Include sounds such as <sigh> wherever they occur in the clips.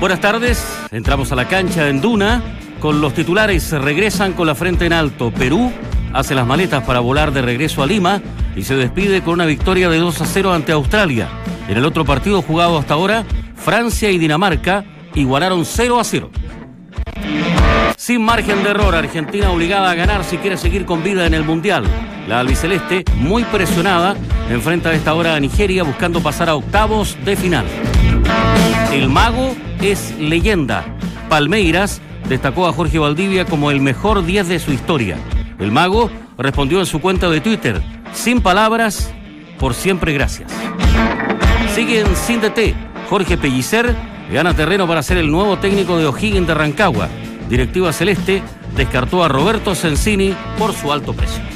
Buenas tardes. Entramos a la cancha en Duna con los titulares. Regresan con la frente en alto. Perú hace las maletas para volar de regreso a Lima y se despide con una victoria de 2 a 0 ante Australia. En el otro partido jugado hasta ahora, Francia y Dinamarca igualaron 0 a 0. Sin margen de error, Argentina obligada a ganar si quiere seguir con vida en el Mundial. La albiceleste, muy presionada, enfrenta a esta hora a Nigeria buscando pasar a octavos de final. El mago es leyenda. Palmeiras destacó a Jorge Valdivia como el mejor 10 de su historia. El mago respondió en su cuenta de Twitter, sin palabras, por siempre gracias. Siguen sin DT. Jorge Pellicer gana terreno para ser el nuevo técnico de O'Higgins de Rancagua. Directiva Celeste descartó a Roberto Sensini por su alto precio.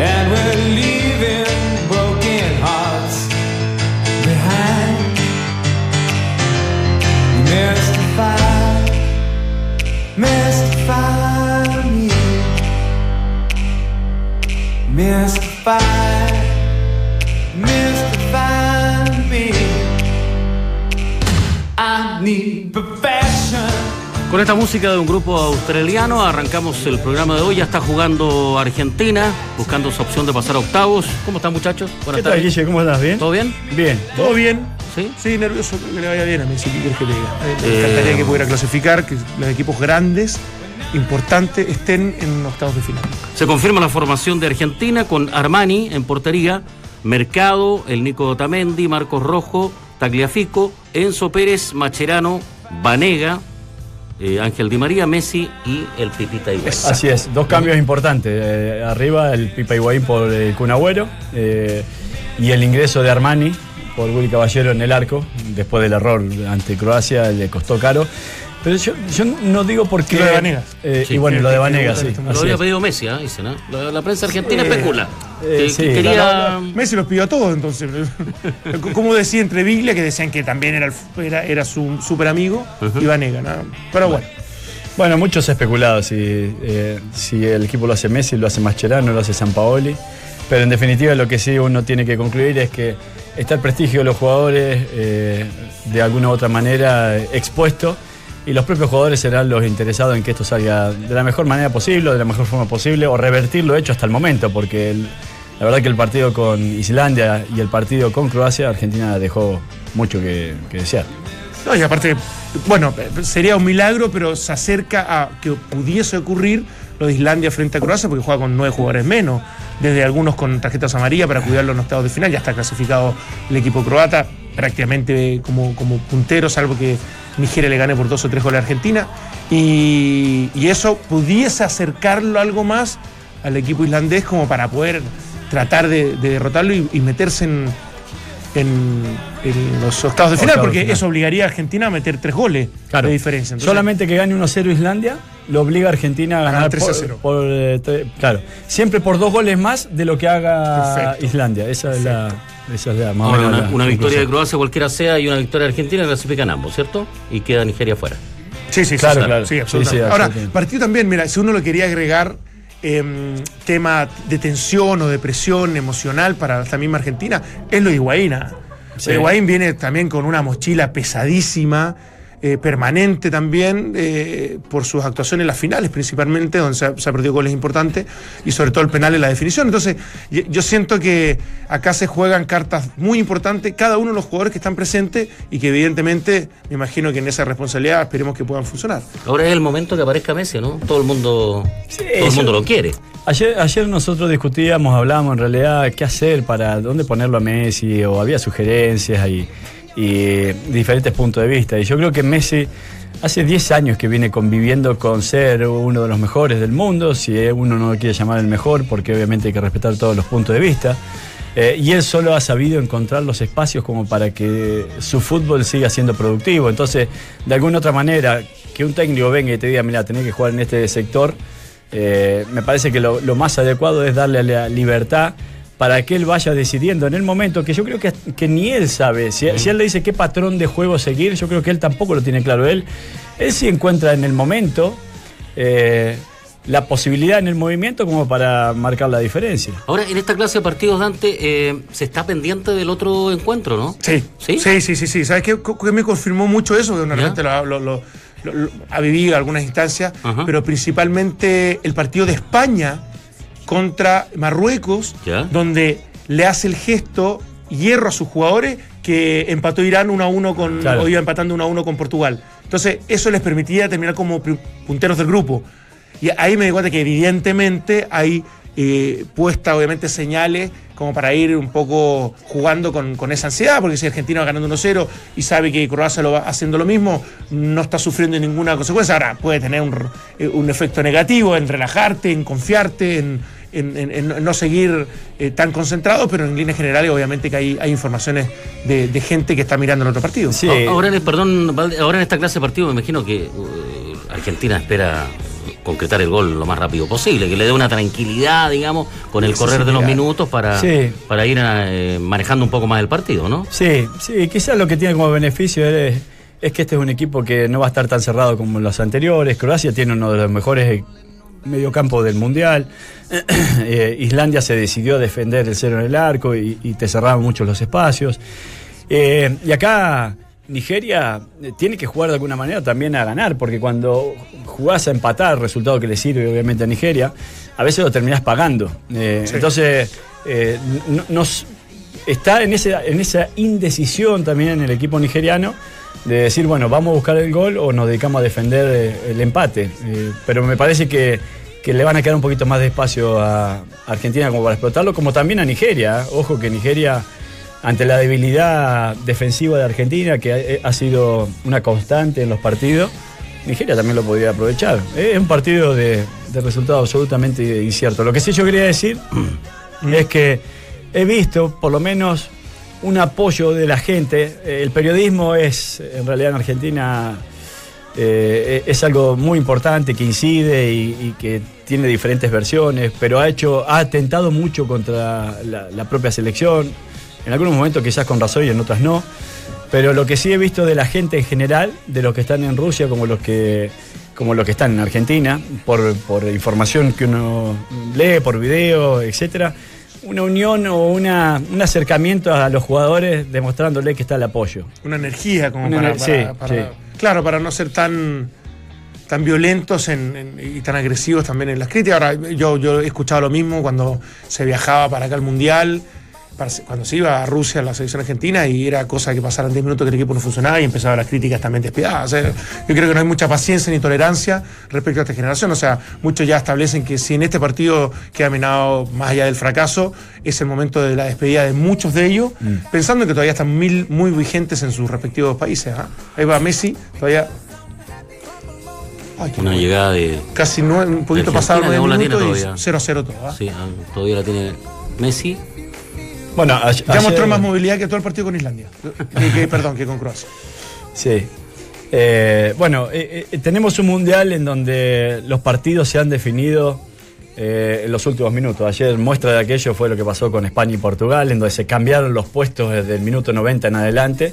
And we're leaving broken hearts behind. Mystify, mystify me. Mystify, mystify me. I need. Con esta música de un grupo australiano arrancamos el programa de hoy. Ya está jugando Argentina, buscando su opción de pasar a octavos. ¿Cómo están muchachos? Buenas ¿Qué tal, Guille? ¿Cómo estás? ¿Bien? ¿Todo bien? Bien. ¿Todo bien? ¿Sí? Sí, nervioso que le vaya bien a mí, si quieres que le diga. Me encantaría que pudiera clasificar, que los equipos grandes, importantes, estén en octavos de final. Se confirma la formación de Argentina con Armani en portería, Mercado, el Nico Otamendi, Marcos Rojo, Tagliafico, Enzo Pérez, Macherano, Vanega, eh, Ángel Di María, Messi y el Pipita Higuaín. <laughs> Así es, dos cambios importantes. Eh, arriba el Pipa Higuaín por el Kun Agüero eh, y el ingreso de Armani por Willy Caballero en el arco. Después del error ante Croacia le costó caro. Pero yo, yo no digo porque. Lo de Vanegas. Eh, y bueno, lo de Vanegas, sí. Lo había pedido Messi, ¿eh? Dice, ¿no? La, la prensa argentina especula. Eh, que, sí, que quería. Messi los pidió a todos, entonces. <laughs> Como decía entre Biglia, que decían que también era, el- era, era su súper amigo, y Vanega, ¿no? Pero bueno. Bueno, mucho se ha especulado si, eh, si el equipo lo hace Messi, lo hace Mascherano, lo hace San Paoli. Pero en definitiva lo que sí uno tiene que concluir es que está el prestigio de los jugadores eh, de alguna u otra manera expuesto y los propios jugadores serán los interesados en que esto salga de la mejor manera posible, de la mejor forma posible, o revertir lo hecho hasta el momento, porque la verdad que el partido con Islandia y el partido con Croacia, Argentina dejó mucho que, que desear. No, y aparte, bueno, sería un milagro, pero se acerca a que pudiese ocurrir lo de Islandia frente a Croacia, porque juega con nueve jugadores menos, desde algunos con tarjetas amarillas para cuidarlo en octavos de final. Ya está clasificado el equipo croata, prácticamente como, como puntero, salvo que Nigeria le gane por dos o tres goles a Argentina. Y, eso pudiese acercarlo algo más al equipo islandés como para poder tratar de, de derrotarlo y, y meterse en, en, en los octavos de final, Octavos de porque final. eso obligaría a Argentina a meter tres goles de diferencia. Entonces, Solamente que gane 1-0 Islandia lo obliga a Argentina a Ganar ganar 3 a por, 0. por, eh, claro, siempre por dos goles más de lo que haga Perfecto. Islandia. Esa es la, esa es la más o Ahora, menos una, la una victoria de. Croacia, cualquiera sea, y una victoria de Argentina clasifican ambos, ¿cierto? Y queda Nigeria fuera. Sí, sí, sí, Claro, sí, claro. sí, Sí, absolutamente. sí, Ahora, partido también, mira, si uno lo quería agregar em, tema de tensión o de presión emocional para esta misma Argentina, es lo de Higuaín. Sí. Higuaín viene también con una mochila pesadísima, eh, permanente también, eh, por sus actuaciones en las finales principalmente, donde se ha, se ha perdido goles importantes, y sobre todo el penal en la definición. Entonces, yo siento que acá se juegan cartas muy importantes, cada uno de los jugadores que están presentes, y que evidentemente, me imagino que en esa responsabilidad esperemos que puedan funcionar. Ahora es el momento que aparezca Messi, ¿no? Todo el mundo, todo el mundo lo quiere. Ayer, ayer nosotros discutíamos, hablábamos en realidad qué hacer para dónde ponerlo a Messi, o había sugerencias y, y diferentes puntos de vista. Y yo creo que Messi hace 10 años que viene conviviendo con ser uno de los mejores del mundo, si uno no lo quiere llamar el mejor, porque obviamente hay que respetar todos los puntos de vista. Eh, y él solo ha sabido encontrar los espacios como para que su fútbol siga siendo productivo. Entonces, de alguna otra manera, que un técnico venga y te diga, mira, tenés que jugar en este sector, eh, me parece que lo, más adecuado es darle la libertad para que él vaya decidiendo en el momento que yo creo que, que ni él sabe. Si, él le dice qué patrón de juego seguir, yo creo que él tampoco lo tiene claro. Él, él sí encuentra en el momento eh, la posibilidad en el movimiento como para marcar la diferencia. Ahora, en esta clase de partidos, Dante, eh, se está pendiente del otro encuentro, ¿no? Sí. Sí, sí, sí, sí. ¿Sabes qué? me confirmó mucho eso? Que una lo, ha vivido algunas instancias, pero principalmente el partido de España contra Marruecos, donde le hace el gesto hierro a sus jugadores que empató Irán 1 a 1 con o iba empatando 1 a 1 con Portugal. Entonces, eso les permitía terminar como punteros del grupo. Y ahí me di cuenta que evidentemente hay eh, puesta obviamente señales como para ir un poco jugando con, esa ansiedad, porque si Argentina va ganando 1-0 y sabe que Croacia lo va haciendo lo mismo, no está sufriendo ninguna consecuencia. Ahora puede tener un, eh, un efecto negativo en relajarte, en confiarte, en en, no seguir eh, tan concentrado, pero en líneas generales obviamente que hay, hay informaciones de, gente que está mirando en otro partido. Sí. Ahora, en, perdón, ahora en esta clase de partido me imagino que uh, Argentina espera concretar el gol lo más rápido posible, que le dé una tranquilidad, digamos, con el correr de los minutos para, para ir eh, manejando un poco más el partido, ¿no? Sí, sí, quizás lo que tiene como beneficio es, es que este es un equipo que no va a estar tan cerrado como los anteriores. Croacia tiene uno de los mejores medio campo del Mundial. <clears throat> Eh, Islandia se decidió a defender el cero en el arco y, te cerraban mucho los espacios. Eh, y acá Nigeria eh, tiene que jugar de alguna manera también a ganar, porque cuando jugás a empatar, el resultado que le sirve obviamente a Nigeria, a veces lo terminás pagando. Entonces, nos, está en, en esa indecisión también en el equipo nigeriano de decir, bueno, vamos a buscar el gol o nos dedicamos a defender eh, el empate. Eh, pero me parece que, le van a quedar un poquito más de espacio a Argentina como para explotarlo, como también a Nigeria. Ojo que Nigeria, ante la debilidad defensiva de Argentina, que ha, sido una constante en los partidos, Nigeria también lo podría aprovechar. Es un partido de, de resultado absolutamente incierto. Lo que sí yo quería decir es que he visto, por lo menos un apoyo de la gente. Eh, el periodismo es, en realidad en Argentina, eh, es algo muy importante que incide y, que tiene diferentes versiones, pero ha hecho, ha atentado mucho contra la, propia selección. En algunos momentos quizás con razón y en otras no. Pero lo que sí he visto de la gente en general, de los que están en Rusia como los que como los que están en Argentina, por, información que uno lee, por video, etcétera, una unión o una, un acercamiento a los jugadores demostrándole que está el apoyo. Una energía como para, Claro, para no ser tan tan violentos y tan agresivos también en las críticas. Ahora, yo, yo he escuchado lo mismo cuando se viajaba para acá al Mundial cuando se iba a Rusia, a la selección argentina, y era cosa que pasaran 10 minutos que el equipo no funcionaba y empezaban las críticas también despiadadas. yo creo que no hay mucha paciencia ni tolerancia respecto a esta generación. O sea, muchos ya establecen que si en este partido queda minado más allá del fracaso, es el momento de la despedida de muchos de ellos, mm. pensando que todavía están mil, muy vigentes en sus respectivos países. ¿ah? Ahí va Messi, todavía una llegada de. Casi un poquito pasado nueve minutos y 0 a 0 todo. ¿ah? Sí, ah, todavía la tiene Messi. Bueno, ya mostró más movilidad que todo el partido con Islandia. perdón, que con Croacia. Sí. Eh, bueno, eh, eh, tenemos un mundial en donde los partidos se han definido en los últimos minutos. Ayer muestra de aquello fue lo que pasó con España y Portugal, en donde se cambiaron los puestos desde el minuto 90 en adelante.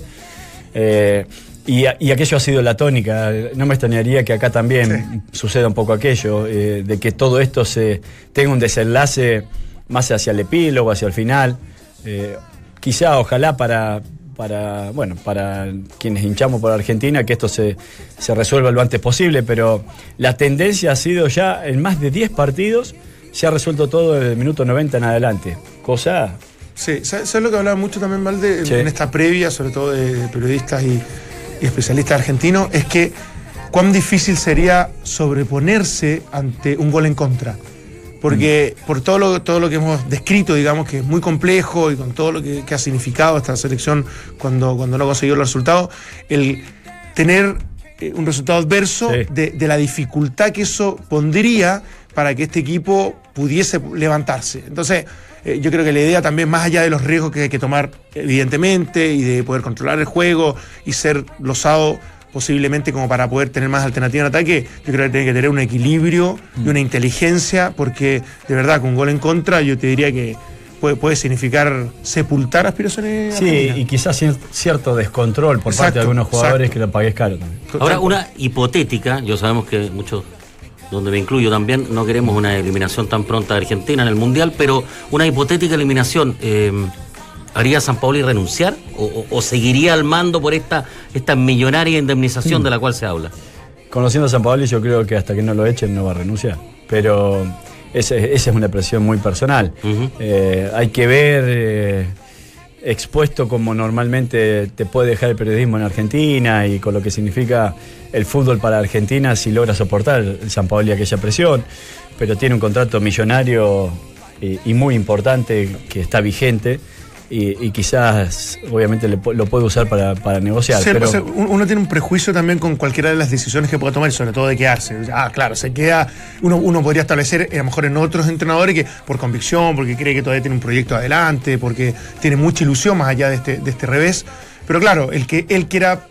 Y, aquello ha sido la tónica. No me extrañaría que acá también suceda un poco aquello, de que todo esto se tenga un desenlace más hacia el epílogo, hacia el final. Eh, quizá, ojalá para, para, bueno, para quienes hinchamos por Argentina, que esto se, resuelva lo antes posible, pero la tendencia ha sido ya en más de 10 partidos, se ha resuelto todo desde el minuto 90 en adelante. Cosa. Sí, ¿sabes lo que hablaba mucho también, Valde, en esta previa, sobre todo de periodistas y, y especialistas argentinos? Es que cuán difícil sería sobreponerse ante un gol en contra porque por todo lo, todo lo que hemos descrito, digamos, que es muy complejo y con todo lo que, ha significado esta selección cuando, cuando no ha conseguido los resultados, el tener eh, un resultado adverso de, la dificultad que eso pondría para que este equipo pudiese levantarse. Entonces, eh, yo creo que la idea también, más allá de los riesgos que hay que tomar, evidentemente, y de poder controlar el juego y ser losado posiblemente como para poder tener más alternativa en ataque, yo creo que tiene que tener un equilibrio y una inteligencia, porque de verdad, con un gol en contra, yo te diría que puede, puede significar sepultar aspiraciones. Sí, argentinas. y quizás cier- cierto descontrol por parte de algunos jugadores exacto. que lo pagues caro también. Ahora, una hipotética, yo sabemos que muchos, donde me incluyo también, no queremos una eliminación tan pronta de Argentina en el Mundial, pero una hipotética eliminación, eh, ¿haría San Paoli renunciar o, o- o seguiría al mando por esta, esta millonaria indemnización de la cual se habla? Conociendo a San Paoli, yo creo que hasta que no lo echen no va a renunciar. Pero ese- esa es una presión muy personal. Eh, hay que ver eh, expuesto como normalmente te puede dejar el periodismo en Argentina y con lo que significa el fútbol para Argentina si logra soportar el San Paoli aquella presión. Pero tiene un contrato millonario y, y muy importante que está vigente. Y, y quizás, obviamente, le lo puede usar para, para negociar. Sí, pero, o sea, un- uno tiene un prejuicio también con cualquiera de las decisiones que pueda tomar, sobre todo de quedarse. Ah, claro, se queda. Uno, uno podría establecer, a lo mejor en otros entrenadores, que por convicción, porque cree que todavía tiene un proyecto adelante, porque tiene mucha ilusión más allá de este, de este revés. Pero claro, el que él quiera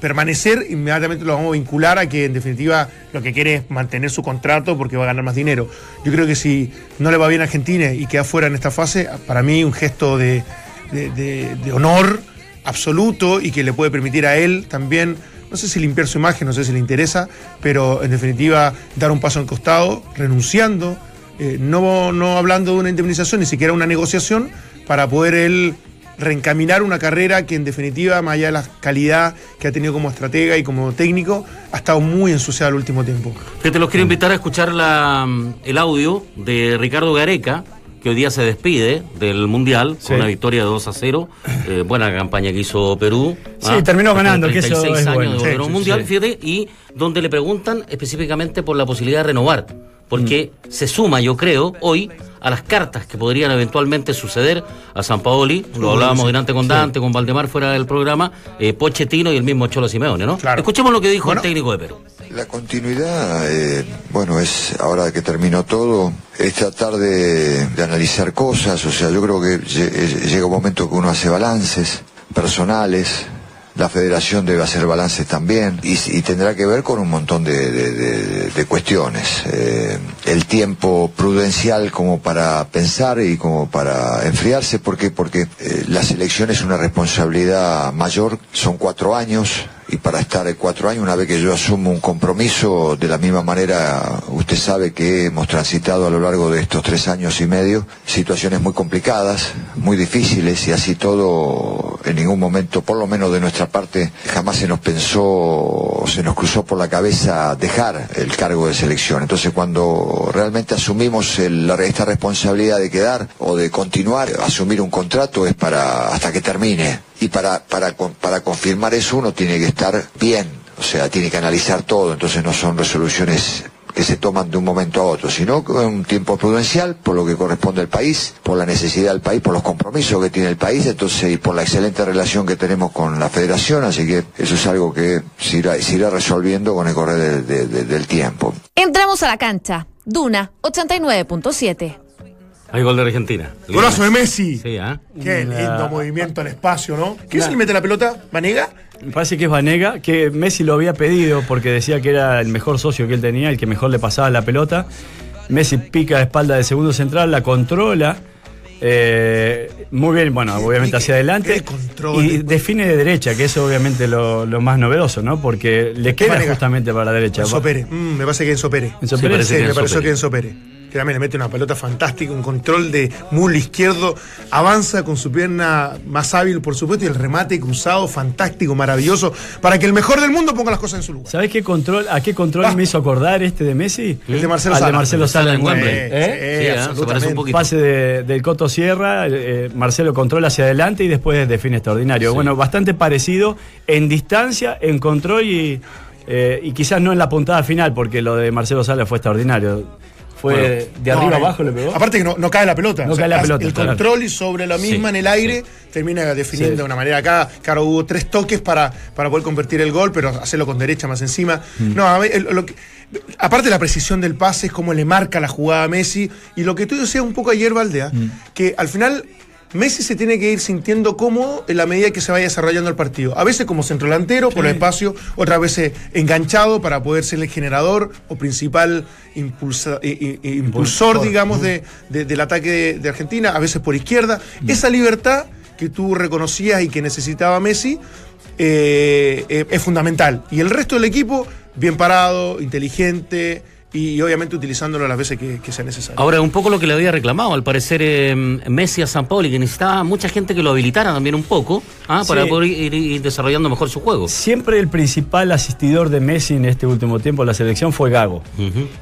permanecer, inmediatamente lo vamos a vincular a que en definitiva lo que quiere es mantener su contrato porque va a ganar más dinero. Yo creo que si no le va bien a Argentina y queda fuera en esta fase, para mí un gesto de, de- de- de honor absoluto y que le puede permitir a él también, no sé si limpiar su imagen, no sé si le interesa, pero en definitiva dar un paso al costado, renunciando, eh, no, no hablando de una indemnización, ni siquiera una negociación, para poder él reencaminar una carrera que en definitiva, más allá de la calidad que ha tenido como estratega y como técnico, ha estado muy ensuciada el último tiempo. Fíjate, los quiero invitar a escuchar la, el audio de Ricardo Gareca, que hoy día se despide del Mundial Sí. con una victoria de 2 a 0. Eh, buena campaña que hizo Perú. Sí, terminó ganando, que eso 36 es años bueno. de Sí, Mundial, sí. fíjate, y donde le preguntan específicamente por la posibilidad de renovar. Porque Mm. se suma, yo creo, hoy a las cartas que podrían eventualmente suceder a San Paoli. Lo hablábamos delante con Dante, con Valdemar fuera del programa, eh, Pochettino y el mismo Cholo Simeone, ¿no? Claro. Escuchemos lo que dijo Bueno. el técnico de Perú. La continuidad, eh, bueno, es ahora que terminó todo, es tratar de, analizar cosas, o sea, yo creo que eh, llega un momento que uno hace balances personales, la federación debe hacer balances también y, tendrá que ver con un montón de cuestiones. Eh, el tiempo prudencial como para pensar y como para enfriarse, ¿por qué? Porque eh, la selección es una responsabilidad mayor, son cuatro años, y para estar cuatro años, una vez que yo asumo un compromiso, de la misma manera, usted sabe que hemos transitado a lo largo de estos tres años y medio situaciones muy complicadas, muy difíciles, y así todo, en ningún momento, por lo menos de nuestra parte, jamás se nos pensó, se nos cruzó por la cabeza dejar el cargo de selección. Entonces, cuando realmente asumimos el- esta responsabilidad de quedar o de continuar, asumir un contrato es para hasta que termine. Y para, para, para confirmar eso uno tiene que estar bien, o sea, tiene que analizar todo, entonces no son resoluciones que se toman de un momento a otro, sino con un tiempo prudencial por lo que corresponde al país, por la necesidad del país, por los compromisos que tiene el país, entonces y por la excelente relación que tenemos con la federación, así que eso es algo que se irá, se irá resolviendo con el correr del- de- de- del tiempo. Entramos a la cancha. Duna 89.7. Hay gol de Argentina. Golazo de Messi. Sí, ¿ah? Qué lindo movimiento al espacio, ¿no? ¿Quién se le mete la pelota? ¿Vanega? Me parece que es Vanega, que Messi lo había pedido porque decía que era el mejor socio que él tenía, el que mejor le pasaba la pelota. Messi pica de espalda de segundo central, la controla. eh, muy bien, bueno, obviamente hacia adelante. control. Y define de derecha, que eso obviamente lo, lo más novedoso, ¿no? Porque le queda justamente para la derecha. Enzo Pérez. Mm, me parece que Enzo Pérez. Enzo Sí, Pérez, parece Sí, que me pareció que Enzo Pérez. Que también le mete una pelota fantástica, un control de mulo izquierdo, avanza con su pierna más hábil, por supuesto, y el remate cruzado, fantástico, maravilloso, para que el mejor del mundo ponga las cosas en su lugar. ¿Sabés qué control, a qué control Basta. me hizo acordar este de Messi? El de Marcelo Al de Sala. Marcelo Sala en Wembley. Eh, ¿Eh? eh, Sí, se parece un. Pase de- del Coto Sierra, eh, Marcelo controla hacia adelante y después define extraordinario. Sí. Bueno, bastante parecido en distancia, en control y, eh, y quizás no en la puntada final, porque lo de Marcelo Sala fue extraordinario. Fue Bueno. de arriba abajo le pegó. Aparte que no, no cae la pelota. No cae la pelota, El claro. control y sobre la misma Sí, en el aire termina definiendo Sí. de una manera acá. Claro, hubo tres toques para, para poder convertir el gol, pero hacerlo con derecha más encima. Mm. No, a ver, el- lo que- aparte la precisión del pase, es cómo le marca la jugada a Messi. Y lo que tú decías un poco ayer, Valdea, Mm. que al final Messi se tiene que ir sintiendo cómodo en la medida que se vaya desarrollando el partido. A veces como centro delantero, por el espacio, otras veces enganchado para poder ser el generador o principal impulsa- impulsor, digamos, de- de- del ataque de, de Argentina, a veces por izquierda. Esa libertad que tú reconocías y que necesitaba Messi eh, eh, es fundamental. Y el resto del equipo, bien parado, inteligente y, obviamente utilizándolo las veces que, que sea necesario. Ahora, un poco lo que le había reclamado, al parecer, eh, Messi a San Pauli, que necesitaba mucha gente que lo habilitara también un poco, ¿ah? para Sí. poder ir, ir desarrollando mejor su juego. Siempre el principal asistidor de Messi en este último tiempo en la selección fue Gago.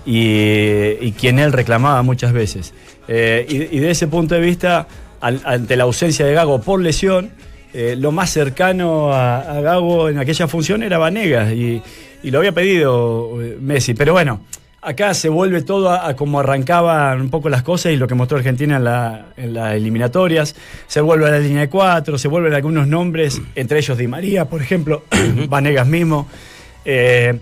Y, y quien él reclamaba muchas veces. Eh, y, y de ese punto de vista, al- ante la ausencia de Gago por lesión, eh, lo más cercano a, a Gago en aquella función era Vanegas y, y lo había pedido eh, Messi. Pero bueno, acá se vuelve todo a, a como arrancaban un poco las cosas y lo que mostró Argentina en, la- en las eliminatorias. Se vuelve a la línea de cuatro, se vuelven algunos nombres, entre ellos Di María, por ejemplo, <clears throat> Vanegas mismo. eh,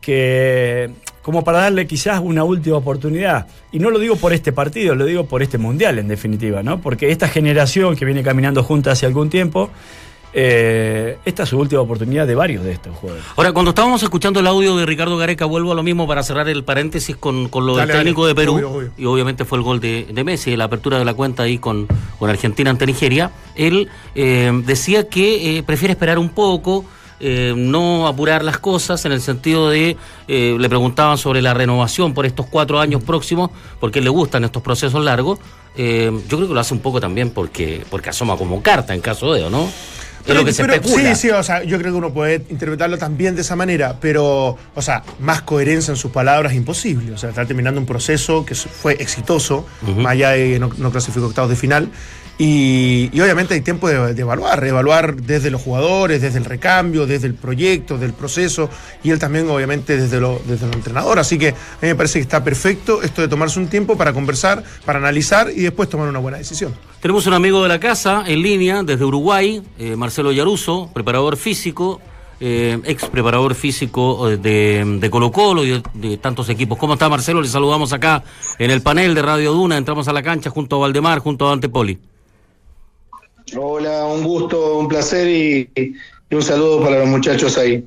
que como para darle quizás una última oportunidad. Y no lo digo por este partido, lo digo por este mundial en definitiva, ¿no? Porque esta generación que viene caminando junta hace algún tiempo, eh, esta es su última oportunidad de varios de estos juegos. Ahora, cuando estábamos escuchando el audio de Ricardo Gareca, vuelvo a lo mismo para cerrar el paréntesis con, con lo del dale. técnico de Perú. Obvio, obvio. Y obviamente fue el gol de, de Messi, la apertura de la cuenta ahí con, con Argentina ante Nigeria. Él eh, decía que eh, prefiere esperar un poco. eh, no apurar las cosas en el sentido de, eh, le preguntaban sobre la renovación por estos cuatro años próximos, porque le gustan estos procesos largos. Eh, yo creo que lo hace un poco también porque, porque asoma como carta en caso de, ¿o no? Es lo que se Pero- especula. Sí, sí, o sea, yo creo que uno puede interpretarlo también de esa manera, pero, o sea, más coherencia en sus palabras imposible. O sea, está terminando un proceso que fue exitoso, más allá de no, no clasificó octavos de final. Y, obviamente hay tiempo de, de evaluar, evaluar desde los jugadores, desde el recambio, desde el proyecto, del proceso, y él también, obviamente, desde lo, desde el entrenador. Así que a mí me parece que está perfecto esto de tomarse un tiempo para conversar, para analizar y después tomar una buena decisión. Tenemos un amigo de la casa en línea desde Uruguay, eh, Marcelo Yaruso, preparador físico, eh, ex preparador físico de, de Colo Colo y de, de tantos equipos. ¿Cómo está Marcelo? Le saludamos acá en el panel de Radio Duna. Entramos a la cancha junto a Valdemar, junto a Dante Poli. Hola, un gusto, un placer y, y un saludo para los muchachos ahí.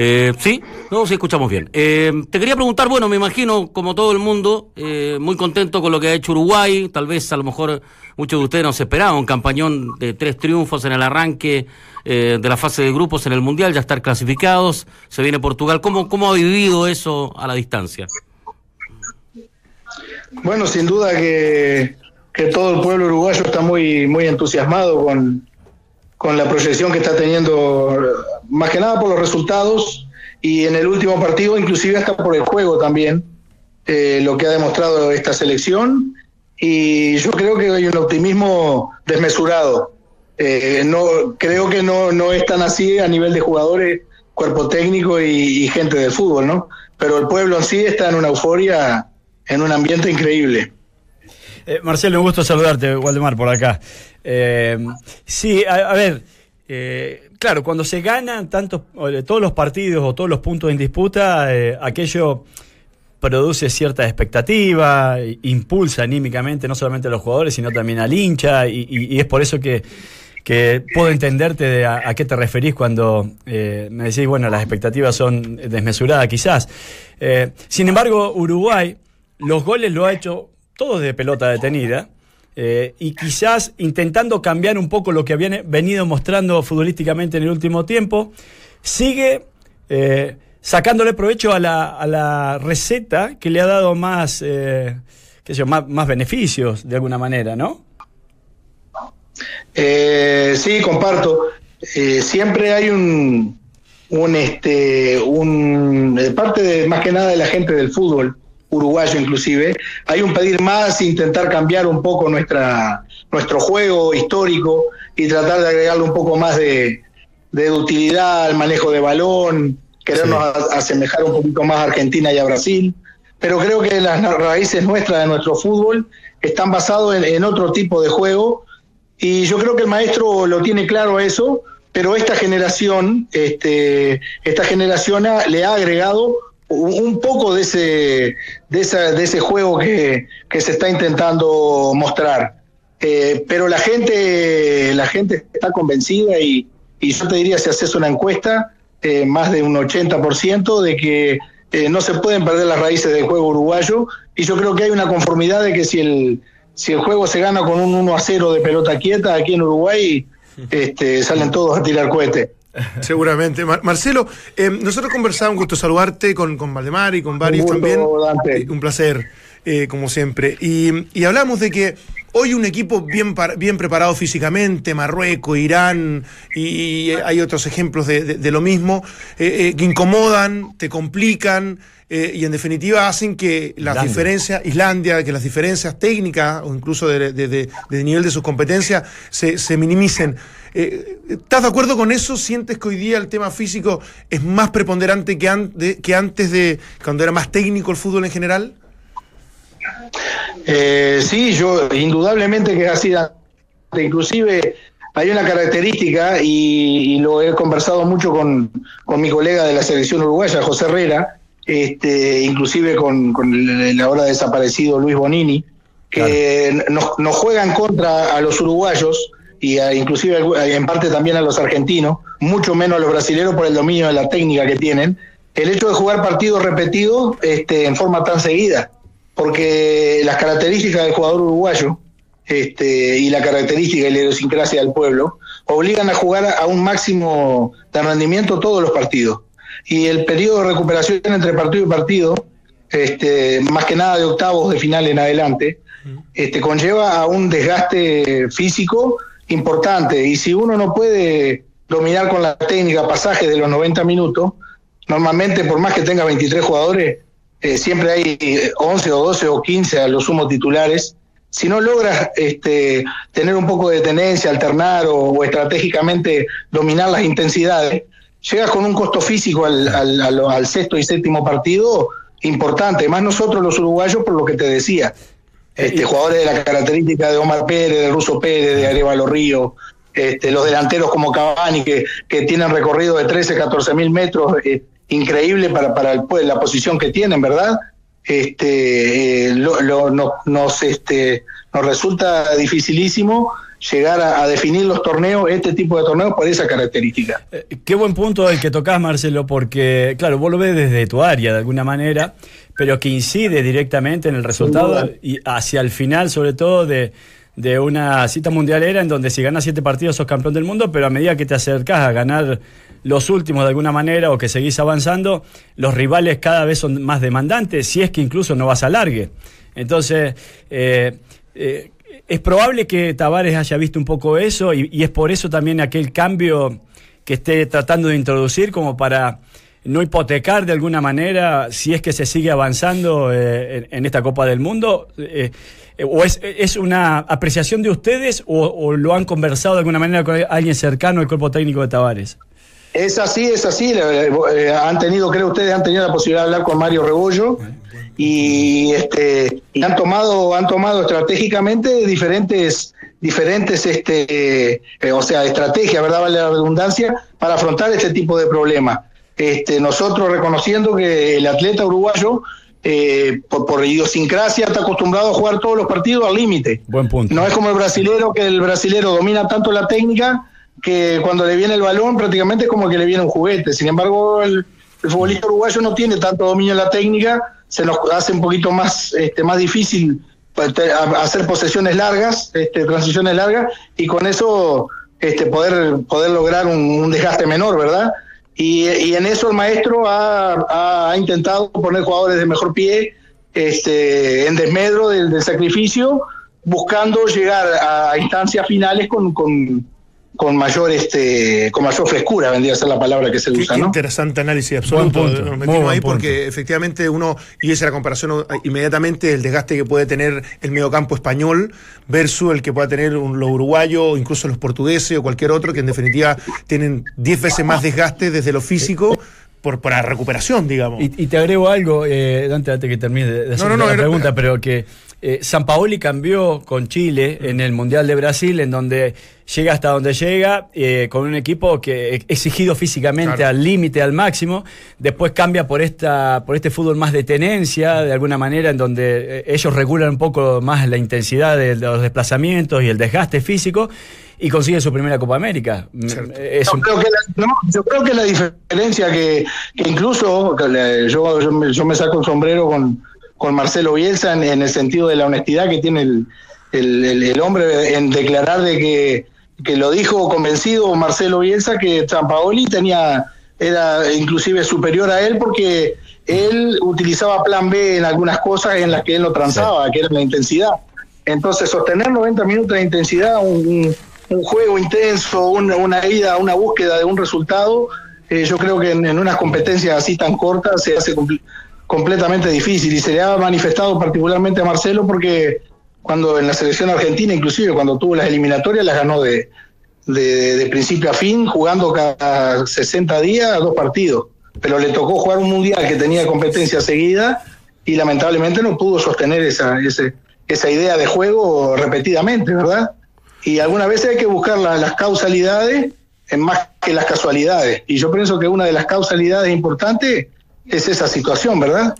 Eh, sí, no, sí, escuchamos bien. Eh, te quería preguntar, bueno, me imagino, como todo el mundo, eh, muy contento con lo que ha hecho Uruguay. Tal vez, a lo mejor, muchos de ustedes no se esperaban un campañón de tres triunfos en el arranque eh, de la fase de grupos en el Mundial, ya estar clasificados. Se viene Portugal. ¿Cómo, cómo ha vivido eso a la distancia? Bueno, sin duda que, que todo el pueblo uruguayo está muy, muy entusiasmado con, con la proyección que está teniendo, más que nada por los resultados y en el último partido, inclusive hasta por el juego también, eh, lo que ha demostrado esta selección. Y yo creo que hay un optimismo desmesurado. Eh, no, creo que no, no es tan así a nivel de jugadores, cuerpo técnico y, gente del fútbol, ¿no? Pero el pueblo en sí está en una euforia, en un ambiente increíble. Eh, Marcelo, un gusto saludarte, Waldemar, por acá. Eh, sí, a, ver, eh, claro, cuando se ganan tantos, todos los partidos o todos los puntos en disputa, aquello produce cierta expectativa, impulsa anímicamente no solamente a los jugadores, sino también al hincha, y, es por eso que, que puedo entenderte de a, qué te referís cuando me decís, bueno, las expectativas son desmesuradas quizás. Sin embargo, Uruguay, los goles lo ha hecho todos de pelota detenida. eh, y quizás intentando cambiar un poco lo que habían venido mostrando futbolísticamente en el último tiempo, sigue eh, sacándole provecho a la, a la receta que le ha dado más, eh, qué más, más beneficios de alguna manera, ¿no? Eh, sí, comparto. Eh, siempre hay un, un este, un, parte de más que nada de la gente del fútbol uruguayo inclusive, hay un pedir más, intentar cambiar un poco nuestra, nuestro juego histórico y tratar de agregarle un poco más de, de utilidad al manejo de balón, querernos asemejar un poquito más a Argentina y a Brasil. Pero creo que las raíces nuestras de nuestro fútbol están basados en, en otro tipo de juego y yo creo que el maestro lo tiene claro eso, pero esta generación, este, esta generación ha- le ha agregado un poco de ese, de, esa, de ese juego que, que se está intentando mostrar. Eh, pero la gente, la gente está convencida y, y yo te diría, si haces una encuesta, eh, más de un 80% de que eh, no se pueden perder las raíces del juego uruguayo y yo creo que hay una conformidad de que si el, si el juego se gana con un 1 a 0 de pelota quieta aquí en Uruguay, <laughs> este, salen todos a tirar cohete. <laughs> Seguramente. Marcelo, eh, nosotros conversamos, un gusto saludarte con, con Valdemar y con varios también. Un placer, como siempre. Y, y hablamos de que Hoy un equipo bien, bien preparado físicamente, Marruecos, Irán, y, hay otros ejemplos de, lo mismo, eh, eh, que incomodan, te complican, eh, y en definitiva hacen que las diferencias, Islandia, que las diferencias técnicas o incluso de, nivel de sus competencias se, minimicen. ¿Estás de acuerdo con eso? ¿Sientes que hoy día el tema físico es más preponderante que, que antes de cuando era más técnico el fútbol en general? Eh, sí, yo indudablemente que ha sido, inclusive hay una característica y, lo he conversado mucho con, mi colega de la selección uruguaya, José Herrera, este, inclusive con, el ahora desaparecido Luis Bonini, que nos, nos juegan contra a los uruguayos y inclusive en parte también a los argentinos, mucho menos a los brasileños por el dominio de la técnica que tienen, el hecho de jugar partidos repetidos este, en forma tan seguida porque las características del jugador uruguayo este, y la característica y la idiosincrasia del pueblo obligan a jugar a un máximo de rendimiento todos los partidos. Y el periodo de recuperación entre partido y partido, este, más que nada de octavos de final en adelante, este, conlleva a un desgaste físico importante. Y si uno no puede dominar con la técnica pasajes de los 90 minutos, normalmente por más que tenga 23 jugadores, eh, siempre hay 11 o 12 o 15 a los sumos titulares. Si no logras este, tener un poco de tenencia, alternar o, estratégicamente dominar las intensidades, llegas con un costo físico al, al, sexto y séptimo partido importante. Más nosotros los uruguayos, por lo que te decía, este, jugadores de la característica de Omar Pérez, de Russo Pérez, de Arevalo Río, este, los delanteros como Cavani, que, que tienen recorrido de 13, 14 mil metros, eh, increíble para, para el, la posición que tienen, ¿verdad? Este, eh, lo, nos, este, nos resulta dificilísimo llegar a, definir los torneos, este tipo de torneos, por esa característica. Eh, qué buen punto el que tocas, Marcelo, porque, claro, vos lo ves desde tu área de alguna manera, pero que incide directamente en el resultado y hacia el final, sobre todo, de, de una cita mundialera en donde si ganas siete partidos sos campeón del mundo, pero a medida que te acercas a ganar los últimos de alguna manera o que seguís avanzando, los rivales cada vez son más demandantes, si es que incluso no vas a largue. Entonces, eh, eh, es probable que Tavares haya visto un poco eso y, es por eso también aquel cambio que esté tratando de introducir como para no hipotecar de alguna manera si es que se sigue avanzando eh, en, esta Copa del Mundo. ¿O es, una apreciación de ustedes o, o, lo han conversado de alguna manera con alguien cercano al cuerpo técnico de Tavares? Es así, es así. Eh, han tenido, creo ustedes han tenido la posibilidad de hablar con Mario Rebollo y este han tomado, han tomado estratégicamente diferentes, diferentes, este, eh, o sea, estrategias, verdad, vale la redundancia, para afrontar este tipo de problemas. Este, nosotros reconociendo que el atleta uruguayo eh, por, por, idiosincrasia está acostumbrado a jugar todos los partidos al límite. Buen punto. No es como el brasilero, que el brasilero domina tanto la técnica que cuando le viene el balón prácticamente es como que le viene un juguete. Sin embargo, el, futbolista uruguayo no tiene tanto dominio en la técnica, se nos hace un poquito más, este, más difícil pues, hacer posesiones largas, este, transiciones largas, y con eso este, poder, poder lograr un, desgaste menor, ¿verdad? Y, y, en eso el maestro ha, ha, intentado poner jugadores de mejor pie este, en desmedro del, sacrificio, buscando llegar a instancias finales con con mayor este con mayor frescura vendría a ser la palabra que se usa qué interesante análisis absoluto. nos metimos ahí porque efectivamente uno y esa la comparación inmediatamente el desgaste que puede tener el mediocampo español versus el que pueda tener un, los uruguayos o incluso los portugueses o cualquier otro que en definitiva tienen 10 veces más desgaste desde lo físico por, por la recuperación, digamos. Y, te agrego algo, eh, Dante, antes que termine de, hacer la pregunta, pero que eh, San Paoli cambió con Chile en el Mundial de Brasil, en donde llega hasta donde llega, eh, con un equipo que es exigido físicamente Claro. al límite, al máximo, después cambia por esta, por este fútbol más de tenencia, de alguna manera, en donde eh, ellos regulan un poco más la intensidad de los desplazamientos y el desgaste físico, y consigue su primera Copa América. Mm. Es Yo creo, que la, no, yo creo que la diferencia que, que incluso que yo, yo, me, yo me saco el sombrero con, con Marcelo Bielsa en, en el sentido de la honestidad que tiene el, el- el- el hombre en declarar de que, que lo dijo convencido Marcelo Bielsa que Trampaoli tenía era inclusive superior a él porque él utilizaba plan B en algunas cosas en las que él no transaba, que era la intensidad. Entonces, sostener 90 minutos de intensidad, un, un- un juego intenso, una, una ida, una búsqueda de un resultado, eh, yo creo que en, en unas competencias así tan cortas se hace compl- completamente difícil y se le ha manifestado particularmente a Marcelo porque cuando en la selección argentina, inclusive cuando tuvo las eliminatorias, las ganó de, de, principio a fin, jugando cada 60 días dos partidos. Pero le tocó jugar un mundial que tenía competencia seguida y lamentablemente no pudo sostener esa, ese, esa idea de juego repetidamente, ¿verdad? Y algunas veces hay que buscar la- las causalidades en más que las casualidades. Y yo pienso que una de las causalidades importantes es esa situación, ¿verdad?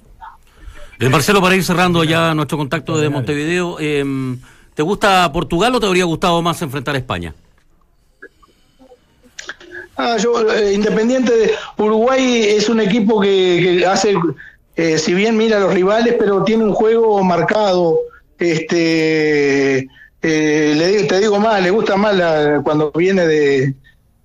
Eh, Marcelo, para ir cerrando ya nuestro contacto de Montevideo, eh, ¿te gusta Portugal o te habría gustado más enfrentar a España? Ah, yo, eh, Independiente de Uruguay es un equipo que, que hace, eh, si bien mira a los rivales, pero tiene un juego marcado. Este, eh, le digo- te digo más, le gusta más la- cuando viene de,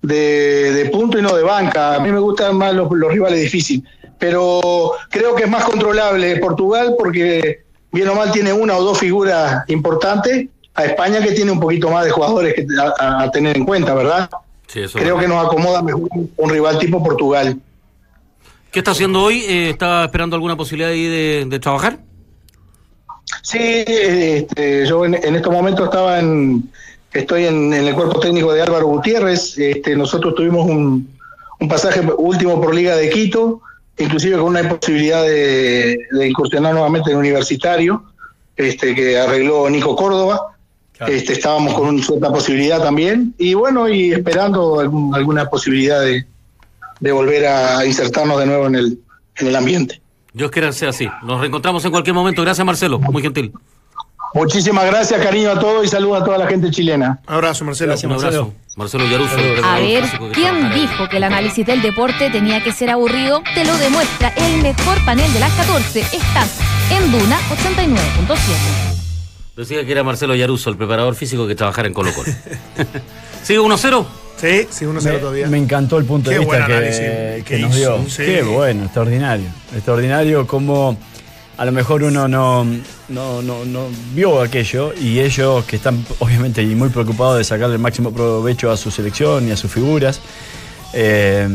de, de punto y no de banca. A mí me gustan más los, los rivales difíciles, pero creo que es más controlable Portugal porque bien o mal tiene una o dos figuras importantes. A España que tiene un poquito más de jugadores que, a- tener en cuenta, ¿verdad? Sí, eso Creo que nos acomoda mejor un rival tipo Portugal. ¿Qué está haciendo hoy? Eh, ¿Está esperando alguna posibilidad ahí de, de trabajar? Sí, este, yo en, en estos momentos estaba en, estoy en, en el cuerpo técnico de Álvaro Gutiérrez. Este, nosotros tuvimos un, un pasaje último por Liga de Quito, inclusive con una posibilidad de, de incursionar nuevamente en universitario, este, que arregló Nico Córdoba. Claro. Este, estábamos con una cierta posibilidad también. Y bueno, y esperando algún- alguna posibilidad de, de volver a insertarnos de nuevo en el, en el ambiente. Dios quiera sea así. Nos reencontramos en cualquier momento. Gracias, Marcelo. Muy gentil. Muchísimas gracias, cariño a todos y saludos a toda la gente chilena. Abrazo, Marcelo. Gracias, Un abrazo. Marcelo Yaruso. A ver, ¿quién dijo que el análisis del deporte tenía que ser aburrido? Te lo demuestra el mejor panel de las 14. Estás en Duna 89.7. Decía que era Marcelo Yaruso, el preparador físico que trabajara en Colo Colo. <laughs> ¿Sigue 1-0? Sí, sí, 1-0 Me, todavía. me encantó el punto Qué de vista que, que que nos hizo, dio. sí. Qué bueno, extraordinario. Extraordinario como a lo mejor uno no, no, no, no vio aquello y ellos que están obviamente muy preocupados de sacarle el máximo provecho a su selección y a sus figuras. eh,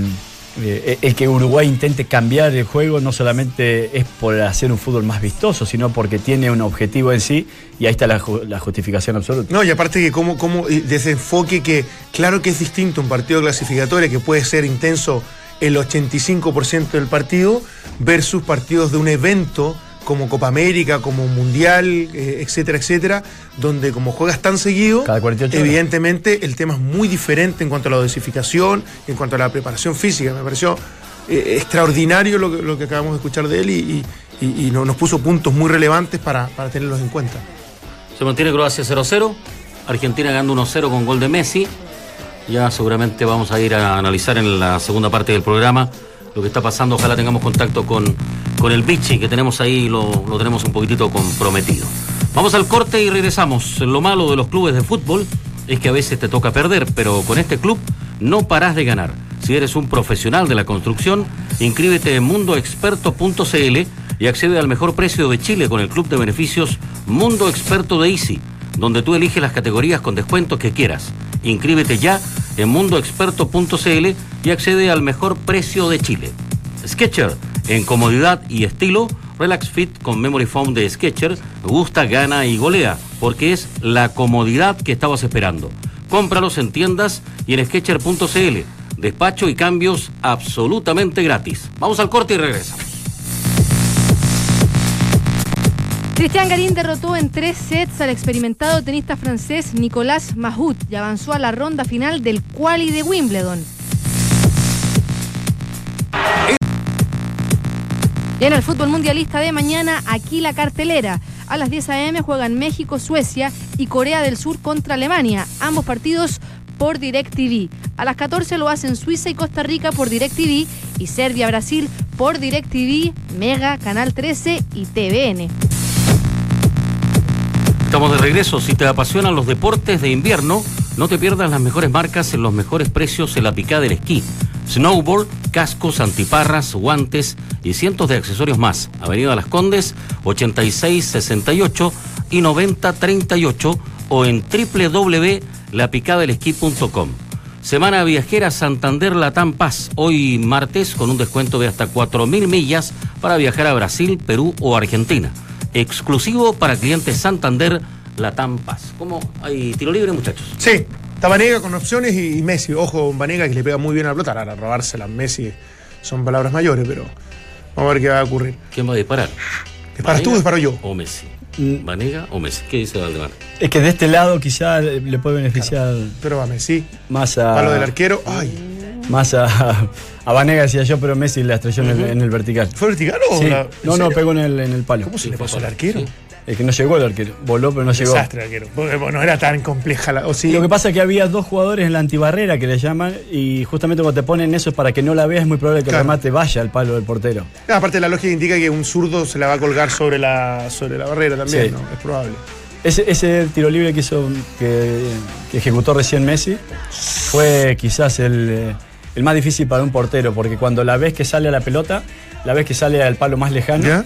eh, el que Uruguay intente cambiar el juego no solamente es por hacer un fútbol más vistoso, sino porque tiene un objetivo en sí y ahí está la, la justificación absoluta. No, y aparte que como, como y de ese enfoque que claro que es distinto un partido clasificatorio que puede ser intenso el 85% del partido versus partidos de un evento como Copa América, como Mundial, eh, etcétera, etcétera, donde como juegas tan seguido, Cada 48 horas. evidentemente el tema es muy diferente en cuanto a la dosificación, en cuanto a la preparación física. Me pareció eh, extraordinario lo que, lo que acabamos de escuchar de él y, y- y- y no- nos puso puntos muy relevantes para, para tenerlos en cuenta. Se mantiene Croacia 0-0. Argentina ganando 1-0 con gol de Messi. Ya seguramente vamos a ir a analizar en la segunda parte del programa lo que está pasando. Ojalá tengamos contacto con, con el Vichy, que tenemos ahí, lo, lo tenemos un poquitito comprometido. Vamos al corte y regresamos. Lo malo de los clubes de fútbol es que a veces te toca perder, pero con este club no parás de ganar. Si eres un profesional de la construcción, inscríbete en mundoexperto.cl y accede al mejor precio de Chile con el club de beneficios Mundo Experto de Easy, donde tú eliges las categorías con descuentos que quieras. Inscríbete ya en mundoexperto.cl y accede al mejor precio de Chile. Sketcher, en comodidad y estilo, Relax Fit con Memory Foam de Sketcher, gusta, gana y golea, porque es la comodidad que estabas esperando. Cómpralos en tiendas y en Sketcher.cl. Despacho y cambios absolutamente gratis. Vamos al corte y regresamos. Cristian Garín derrotó en tres sets al experimentado tenista francés Nicolas Mahut y avanzó a la ronda final del quali de Wimbledon. Y en el fútbol mundialista de mañana, aquí la cartelera. A las 10 a.m. juegan México, Suecia y Corea del Sur contra Alemania. Ambos partidos por DirecTV. A las 14 lo hacen Suiza y Costa Rica por DirecTV y Serbia-Brasil por DirecTV, Mega, Canal 13 y TVN. Estamos de regreso. Si te apasionan los deportes de invierno, no te pierdas las mejores marcas en los mejores precios en la picada del esquí. Snowboard, cascos, antiparras, guantes y cientos de accesorios más. Avenida Las Condes, 8668 y 9038 o en www.lapicadelesquí.com. Semana viajera Santander Latam Paz, hoy martes con un descuento de hasta 4.000 millas para viajar a Brasil, Perú o Argentina exclusivo para clientes Santander Latam Paz. ¿Cómo hay tiro libre, muchachos? Sí, está Vanega con opciones y, Messi. Ojo, Vanega que le pega muy bien a la pelota. Ahora, robársela a Messi son palabras mayores, pero vamos a ver qué va a ocurrir. ¿Quién va a disparar? ¿Disparas tú o disparo yo? O Messi. Mm. ¿Vanega o Messi? ¿Qué dice Valdemar? Es que de este lado quizá le puede beneficiar. Pero a Messi. Más a. Palo del arquero. Ay. Más a, a Vanega decía yo, pero Messi le estrelló en, el, vertical. ¿Fue vertical o No, no, pegó en el, en el palo. ¿Cómo se le pasó al arquero? Es que no llegó el arquero. Voló, pero no llegó. Desastre arquero. No era tan compleja la. Lo que pasa es que había dos jugadores en la antibarrera que le llaman y justamente cuando te ponen eso para que no la veas es muy probable que el remate vaya al palo del portero. aparte, la lógica indica que un zurdo se la va a colgar sobre la, sobre la barrera también, ¿no? Es probable. Ese, ese, tiro libre que hizo que, que ejecutó recién Messi fue quizás el el más difícil para un portero, porque cuando la ves que sale a la pelota, la ves que sale al palo más lejano.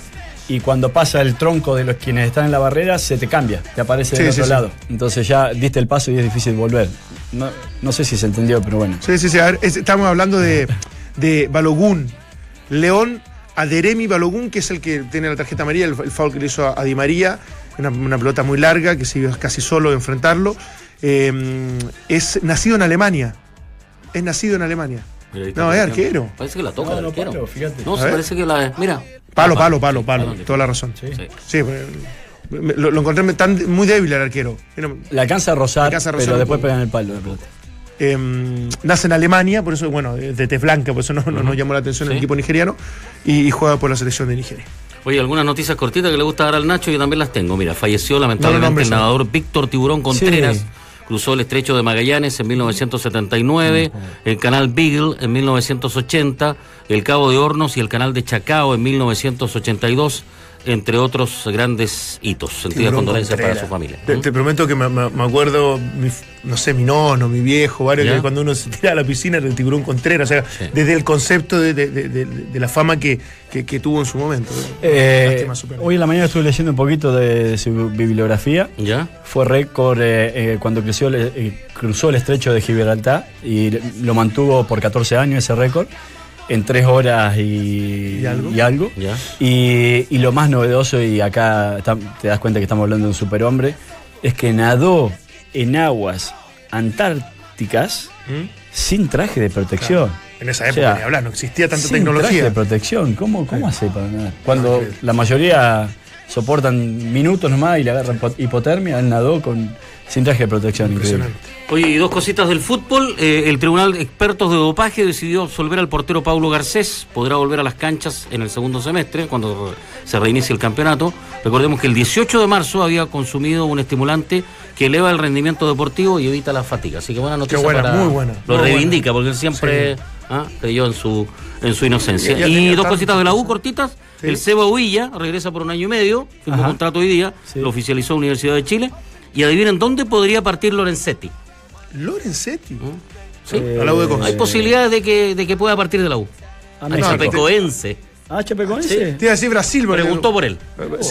Y cuando pasa el tronco de los quienes están en la barrera, se te cambia, te aparece del otro lado. Entonces ya diste el paso y es difícil volver. No, sé si se entendió, pero bueno. Sí, sí, sí. estamos hablando de, de Balogun. León Aderemi Balogun, que es el que tiene la tarjeta amarilla, el, foul que le hizo a, Di María. Una, pelota muy larga, que se iba casi solo a enfrentarlo. Eh, es nacido en Alemania es nacido en Alemania. No, es arquero. Parece que la toca el arquero. No, se parece que la. Mira. Palo, palo, palo, palo. Toda la razón. Sí. sí. Lo, encontré tan, muy débil el arquero. Le alcanza a rozar, pero después pega en el palo. Eh, nace en Alemania, por eso, bueno, de tez blanca, por eso no, nos llamó la atención el equipo nigeriano, y, juega por la selección de Nigeria. Oye, algunas noticias cortitas que le gusta dar al Nacho, yo también las tengo. Mira, falleció lamentablemente el nadador Víctor Tiburón Contreras cruzó el estrecho de Magallanes en 1979, el canal Beagle en 1980, el Cabo de Hornos y el canal de Chacao en 1982 entre otros grandes hitos. Sentida condolencia para su familia. Te, prometo que me, acuerdo, no sé, mi nono, mi viejo, varios, que cuando uno se tira a la piscina del tiburón Contreras, o sea, desde el concepto de, la fama que, tuvo en su momento. Eh, hoy en la mañana estuve leyendo un poquito de, su bibliografía. ¿Ya? Fue récord eh, eh, cuando creció, cruzó el estrecho de Gibraltar y lo mantuvo por 14 años ese récord en tres horas y, algo. Y, lo más novedoso, y acá te das cuenta que estamos hablando de un superhombre, es que nadó en aguas antárticas ¿Mm? sin traje de protección. En esa época, ni hablar, no existía tanta sin tecnología. Traje de protección, ¿cómo, cómo hace para nadar? Cuando la mayoría soportan minutos nomás y le agarran hipotermia, él nadó con sin traje de protección. Impresionante. Oye, y dos cositas del fútbol. Eh, el Tribunal de Expertos de Dopaje decidió absolver al portero Paulo Garcés. Podrá volver a las canchas en el segundo semestre, cuando se reinicie el campeonato. Recordemos que el 18 de marzo había consumido un estimulante que eleva el rendimiento deportivo y evita la fatiga. Así que buena noticia buena, muy buena. Lo reivindica, porque él siempre ¿ah? creyó en su, en su inocencia. Y, dos cositas de la U cortitas. El Seba Huilla regresa por un año y medio, firmó contrato hoy día, lo oficializó Universidad de Chile. Y adivinen dónde podría partir Lorenzetti. Lorenzetti. ¿Mm? Sí. Hay posibilidades de que, de que pueda partir de la U. Ah, no, Chapecoense. Ah, Chapecoense. Sí. Te iba a decir Brasil, Preguntó por él.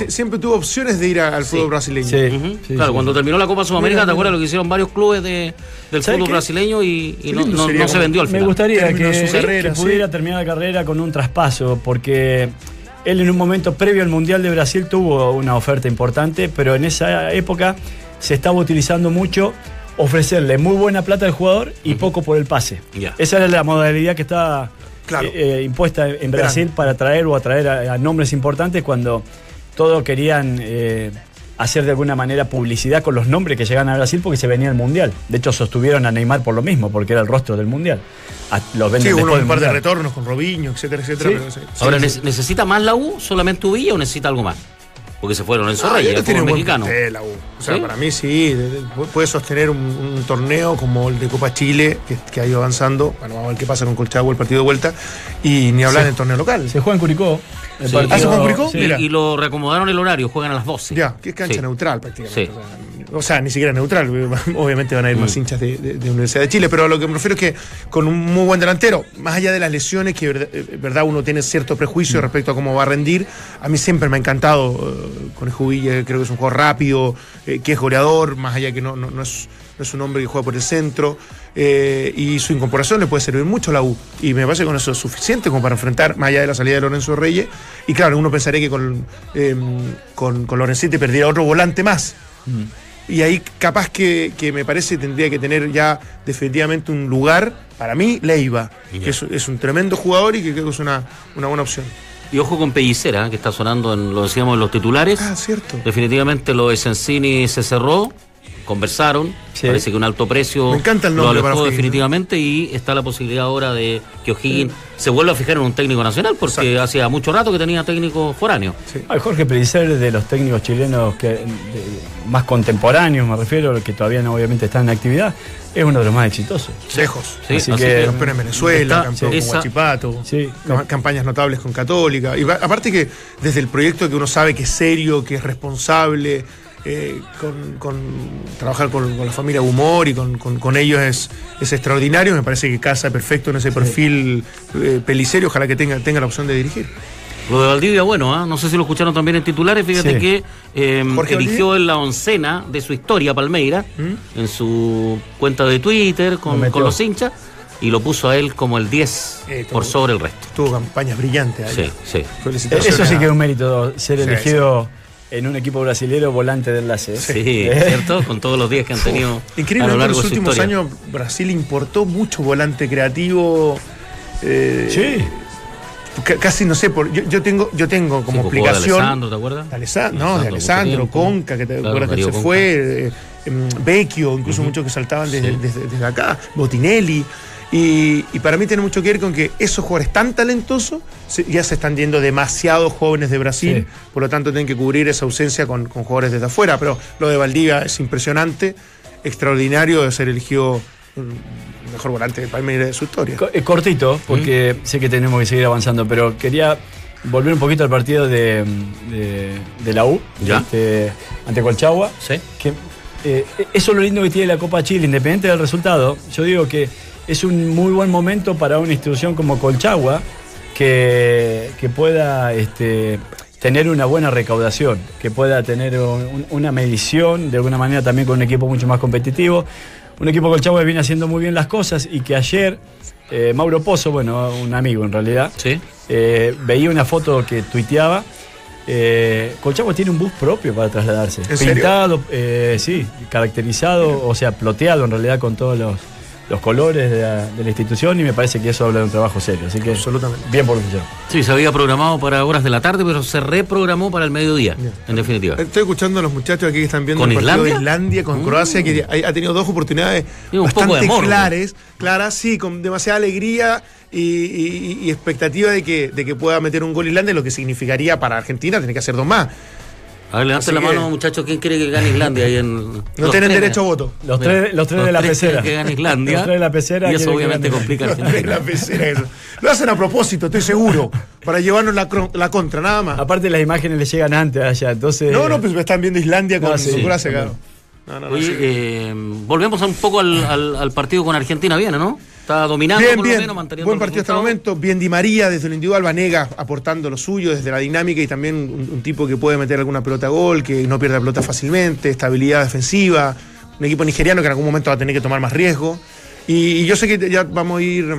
siempre tuvo opciones de ir al fútbol brasileño. Sí. claro, cuando terminó la Copa Sudamérica, ¿te acuerdas lo que hicieron varios clubes de, del fútbol brasileño y, no, no, se vendió al final? Me gustaría que, pudiera terminar la carrera con un traspaso, porque él en un momento previo al Mundial de Brasil tuvo una oferta importante, pero en esa época se estaba utilizando mucho ofrecerle muy buena plata al jugador y poco por el pase. Esa era la modalidad que estaba eh, eh, impuesta en Brasil para traer o atraer a, nombres importantes cuando todos querían eh, hacer de alguna manera publicidad con los nombres que llegan a Brasil porque se venía el Mundial. De hecho, sostuvieron a Neymar por lo mismo, porque era el rostro del Mundial. A- Los Sí, venden uno, un par de retornos con Robinho, etcétera, etcétera. Sí. pero sí, sí, Ahora, sí. ¿nece- ¿necesita más la U solamente Uvilla o necesita algo más? Porque se fueron en Ah, Zorrilla, ya el mexicano. plantel. O sea, ¿Sí? para mí sí, de- de- puede sostener un, un torneo como el de Copa Chile, que, que ha ido avanzando. Bueno, vamos a ver qué pasa con Colchagua, el partido de vuelta. Y ni hablar Sí. del torneo local. Se juega en Curicó. el Sí. partido- ¿Ah, se juega en Curicó? sí. Y- Mira. Y, lo reacomodaron el horario, juegan a las 12. Ya, que es cancha Sí. neutral prácticamente. Sí. O, sea, o sea, ni siquiera neutral. <laughs> Obviamente van a ir más Mm. hinchas de, de- de Universidad de Chile. Pero a lo que me refiero es que con un muy buen delantero, más allá de las lesiones, que verdad, eh, uno tiene cierto prejuicio Mm. respecto a cómo va a rendir, a mí siempre me ha encantado eh, con el Jubilla, creo que es un jugador rápido, eh, que es goleador, más allá que no, no, no es, no es un hombre que juega por el centro. eh, y su incorporación le puede servir mucho a la U. Y me parece que con eso es suficiente como para enfrentar, más allá de la salida de Lorenzo Reyes. Y claro, uno pensaría que con, eh, con, con perdiera otro volante más. Y ahí capaz que, que me parece tendría que tener ya definitivamente un lugar, para mí, Leiva, que es, es un tremendo jugador y que creo que es una, una buena opción. Y ojo con Pellicera, que está sonando, en, lo decíamos en los titulares. Ah, cierto. Definitivamente lo de Sensini se cerró, conversaron, Sí. parece que un alto precio Me encanta el lo nombre alejó para O'Higgins, definitivamente y está la posibilidad ahora de que O'Higgins se vuelva a fijar en un técnico nacional porque hacía mucho rato que tenía técnico foráneo. Ay, Jorge Pellicer, de los técnicos chilenos que, de- más contemporáneos, me refiero, que todavía no obviamente están en actividad, es uno de los más exitosos. Lejos. Sí, Así así que- Campeón en Venezuela, Está- campeón con Guachipato, Sí. cam- campañas notables con Católica. Y va- aparte que desde el proyecto que uno sabe que es serio, que es responsable, eh, con, con trabajar con, con la familia Humor y con, con- con ellos es, es extraordinario. Me parece que casa perfecto en ese perfil eh, pelicerio. Ojalá que tenga, tenga la opción de dirigir. Lo de Valdivia, bueno, ¿ah? no sé si lo escucharon también en titulares, fíjate Sí. que eh, Jorge eligió en la oncena de su historia Palmeira, en su cuenta de Twitter con, los hinchas, y lo puso a él como el 10 Eh, por sobre el resto. Tuvo campañas brillantes ahí. Sí, sí. Eso sí que es un mérito, ser Sí, elegido en un equipo brasilero volante de enlace. ¿eh? Sí, ¿cierto? Con todos los días que han tenido a lo Increíblemente en largo los de últimos historia. años Brasil importó mucho volante creativo. eh, Sí. ca- Casi no sé, por, yo, yo tengo, yo tengo como Sí, jugó de explicación. Alessandro, ¿te acuerdas? de Alessandro, no, de Alessandro. Conca, que te Claro, acuerdas que se Conca. fue, eh, em, Vecchio, incluso muchos que saltaban desde, Sí. desde- desde acá, Botinelli. Y, y para mí tiene mucho que ver con que esos jugadores tan talentosos se- ya se están yendo demasiados jóvenes de Brasil, Sí. por lo tanto tienen que cubrir esa ausencia con, con jugadores desde afuera. Pero lo de Valdivia es impresionante, extraordinario de ser elegido el mejor volante de Palmeiras de su historia. Eh, Cortito, porque sé que tenemos que seguir avanzando, pero quería volver un poquito al partido de, de- de la U, Ya. este, ante Colchagua. Sí. Que, eh, eso es lo lindo que tiene la Copa Chile, independiente del resultado. Yo digo que es un muy buen momento para una institución como Colchagua que, que pueda este, tener una buena recaudación, que pueda tener un- una medición de alguna manera también con un equipo mucho más competitivo. Un equipo Colchagua que viene haciendo muy bien las cosas y que ayer eh, Mauro Pozo, bueno, un amigo en realidad, Sí. eh, veía una foto que tuiteaba. Eh, Colchagua tiene un bus propio para trasladarse. ¿En serio? Pintado, eh, sí, caracterizado, o sea, ploteado en realidad con todos los, los colores de la, de la institución y me parece que eso habla de un trabajo serio. Así que, Absolutamente. bien por Colchagua. Sí, se había programado para horas de la tarde, pero se reprogramó para el mediodía, en definitiva. Estoy escuchando a los muchachos aquí que están viendo ¿Con el partido Islandia? de Islandia con Mm. Croacia, que ha, ha tenido dos oportunidades bastante de morbo. claras, claras, sí, con demasiada alegría y, y- y expectativa de que, de que pueda meter un gol Islandia, lo que significaría para Argentina tener que hacer dos más. A ver, levanten la que- mano, muchachos, ¿quién quiere que gane Islandia ahí en. No <laughs> Los tienen tres, derecho a voto. Los tres, los tres los de la tres pecera. que gane Islandia. Los tres de la pecera. Y eso obviamente complica Los tres de la pecera, eso. Lo hacen a propósito, estoy seguro, para llevarnos la, cro- la contra, nada más. Aparte las imágenes le llegan antes allá, entonces... No, no, pues están viendo Islandia con No, sí, con Croacia, sí, claro. No, no, no, Oye, sí. eh, volvemos un poco al, al- al partido con Argentina, bien, ¿no? Está dominando Bien, por bien. lo menos, manteniendo Buen el partido hasta el momento. Bien Di María desde lo individual, Vanega aportando lo suyo desde la dinámica y también un, un tipo que puede meter alguna pelota a gol, que no pierde la pelota fácilmente, estabilidad defensiva. Un equipo nigeriano que en algún momento va a tener que tomar más riesgo. Y, y yo sé que ya vamos a ir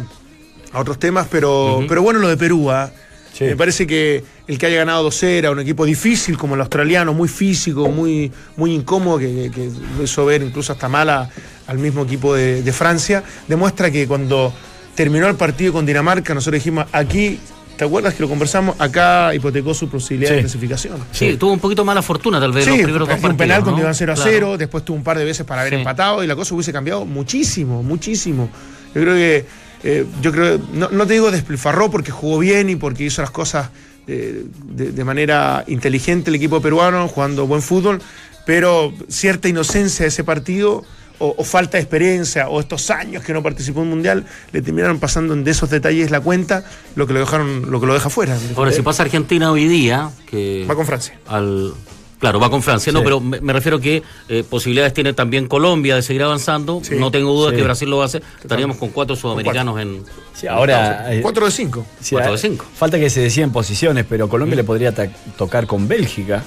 a otros temas, pero, pero bueno lo de Perú. ¿ah? Sí. Me parece que el que haya ganado 2-0 a un equipo difícil como el australiano, muy físico, muy, muy incómodo, que, que- que lo hizo ver incluso hasta mala al mismo equipo de, de Francia, demuestra que cuando terminó el partido con Dinamarca, nosotros dijimos aquí ¿te acuerdas que lo conversamos? Acá hipotecó su posibilidad Sí. de clasificación. Sí, tuvo un poquito mala fortuna tal vez Sí, los primeros dos un penal ¿no? cuando iban 0 a Claro. 0, después tuvo un par de veces para haber empatado y la cosa hubiese cambiado muchísimo, muchísimo. Yo creo que, eh, yo creo, no, no te digo despilfarró porque jugó bien y porque hizo las cosas eh, de, de manera inteligente el equipo peruano, jugando buen fútbol, pero cierta inocencia de ese partido o, o falta de experiencia o estos años que no participó en un mundial le terminaron pasando de esos detalles la cuenta, lo que lo dejaron, lo que lo deja fuera. Ahora, si pasa Argentina hoy día, que Va con Francia. al claro va con Francia no pero me, me refiero que eh, posibilidades tiene también Colombia de seguir avanzando Sí. no tengo duda Sí. que Brasil lo va a hacer estaríamos con cuatro sudamericanos en Sí, ahora. eh, 4 de 5. sí, cuatro de eh, cinco. Falta que se decían posiciones, pero Colombia le podría tocar con Bélgica.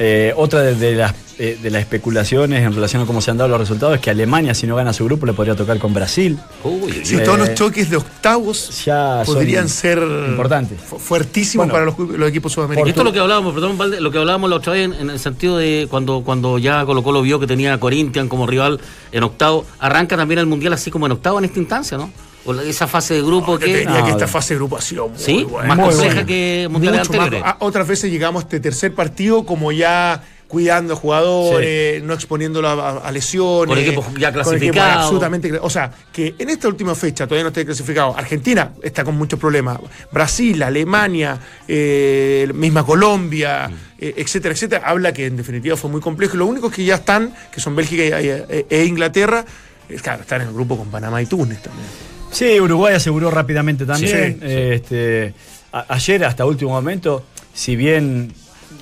Eh, otra de, de las, eh, de las especulaciones en relación a cómo se han dado los resultados es que Alemania, si no gana su grupo, le podría tocar con Brasil. uy, Si Eh, todos los choques de octavos Ya podrían ser importantes. fu- fuertísimos Bueno, para los, los equipos Y sudamericanos. esto es lo que hablábamos, perdón, Valde, lo que hablábamos la otra vez en, en el sentido de cuando, cuando ya Colo Colo vio que tenía a Corinthians como rival en octavo, arranca también el Mundial así como en octavo en esta instancia, ¿no? O la- esa fase de grupo te diría No, que esta de- fase de grupo ha sido muy ¿Sí? buena. Más Muy compleja buena. que mundiales Mucho más. anteriores. Ah, otras veces llegamos a este tercer partido como ya cuidando a jugadores, no exponiéndolo a, lesiones. Con equipos ya clasificados. absolutamente. O sea, que en esta última fecha todavía no esté clasificado. Argentina está con muchos problemas. Brasil, Alemania, eh, misma Colombia, eh, etcétera, etcétera. Habla que en definitiva fue muy complejo. Y lo único que ya están, que son Bélgica y- e, e Inglaterra, es claro, están en el grupo con Panamá y Túnez también. Sí, Uruguay aseguró rápidamente también. Sí, sí. Este, a- ayer, hasta último momento, si bien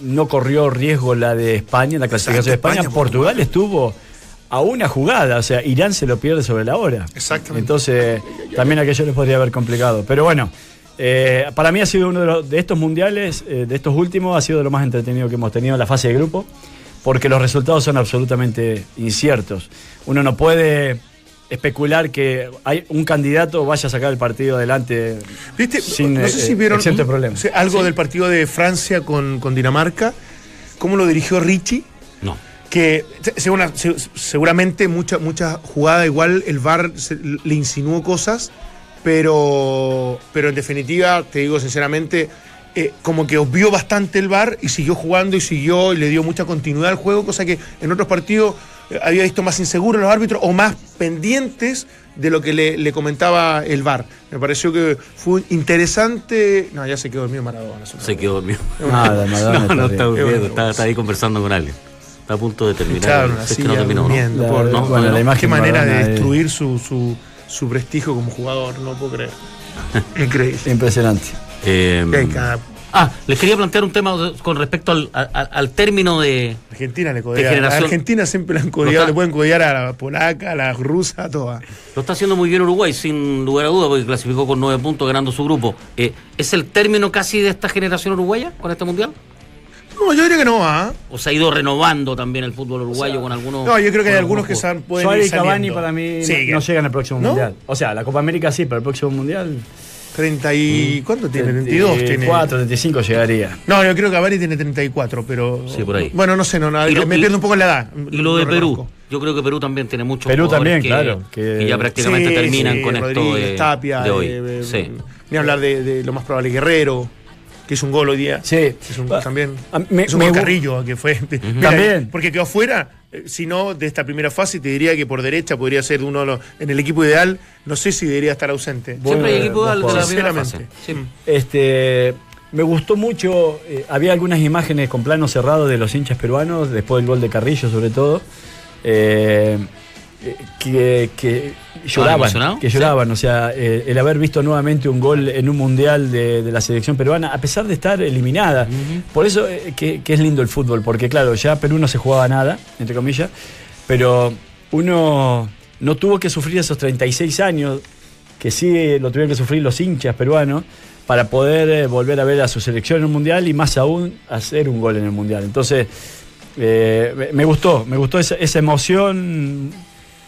no corrió riesgo la de España, la clasificación de España, Portugal estuvo a una jugada. O sea, Irán se lo pierde sobre la hora. Exactamente. Entonces, también aquello les podría haber complicado. Pero bueno. eh, para mí ha sido uno de, los- de estos mundiales, eh, de estos últimos, ha sido de lo más entretenido que hemos tenido en la fase de grupo, porque los resultados son absolutamente inciertos. Uno no puede especular que hay un candidato vaya a sacar el partido adelante ¿Viste? sin no sé si eh, vieron sí, algo del partido de Francia con, con Dinamarca, cómo lo dirigió Richie, No. que se- segura- se- seguramente mucha, mucha jugada igual el VAR se- le insinuó cosas, pero, pero en definitiva, te digo sinceramente, eh, como que obvió bastante el VAR y siguió jugando y siguió y le dio mucha continuidad al juego, cosa que en otros partidos había visto más inseguros los árbitros o más pendientes de lo que le, le comentaba el VAR. Me pareció que fue interesante. No, ya se quedó dormido Maradona. Se quedó dormido. Nada, Maradona no, no está durmiendo, está, está ahí conversando con alguien. Está a punto de terminar. Si es que no terminó, Qué manera de Maradona destruir su, su, su prestigio como jugador, no puedo creer. <laughs> Increíble. Impresionante. Eh, cada- ah, les quería plantear un tema con respecto al, al- al término de... Argentina le ¿Qué codea. A generación? Argentina siempre le han codeado, está- le pueden codear a la polaca, a la rusa, a todas. Lo está haciendo muy bien Uruguay, sin lugar a duda, porque clasificó con nueve puntos ganando su grupo. Eh, ¿Es el término casi de esta generación uruguaya con este mundial? No, yo diría que no, ¿ah? ¿O se ha ido renovando también el fútbol uruguayo con algunos... No, yo creo que hay algunos que jugadores? se han- pueden Suárez y Cavani para mí Sí, no, que- no llegan al próximo ¿No? mundial. O sea, la Copa América sí, pero el próximo mundial. 30 y... ¿Cuánto tiene? 32 tiene. 4, 35 llegaría. No, yo creo que Cavani tiene 34, pero... Sí, por ahí. Bueno, no sé, no, no, Y lo- me y- pierdo un poco en la edad. Y lo de lo Perú. reconozco. Yo creo que Perú también tiene muchos Perú también, que, claro, que- que ya prácticamente Sí, terminan sí, con esto Rodríguez, de, Tapia, de hoy. eh, eh, sí. Ni hablar de, de lo más probable Guerrero, que hizo un gol hoy día. Sí. Es un, también. me- es un me Carrillo, que fue. Mira, También. Porque quedó fuera. Eh, Si no, de esta primera fase, te diría que por derecha podría ser uno de los. En el equipo ideal, no sé si debería estar ausente. Siempre hay equipo de, de la primera Sinceramente. fase. Sí. Este, me gustó mucho, eh, había algunas imágenes con plano cerrado de los hinchas peruanos, después del gol de Carrillo sobre todo, eh, que, que lloraban, emocionados? que lloraban, o sea, eh, el haber visto nuevamente un gol en un mundial de, de la selección peruana, a pesar de estar eliminada. Por eso eh, que, que es lindo el fútbol, porque claro, ya Perú no se jugaba nada, entre comillas, pero uno no tuvo que sufrir esos 36 años que sí lo tuvieron que sufrir los hinchas peruanos para poder eh, volver a ver a su selección en un mundial y más aún hacer un gol en el mundial. Entonces, me- me gustó, me gustó esa, esa emoción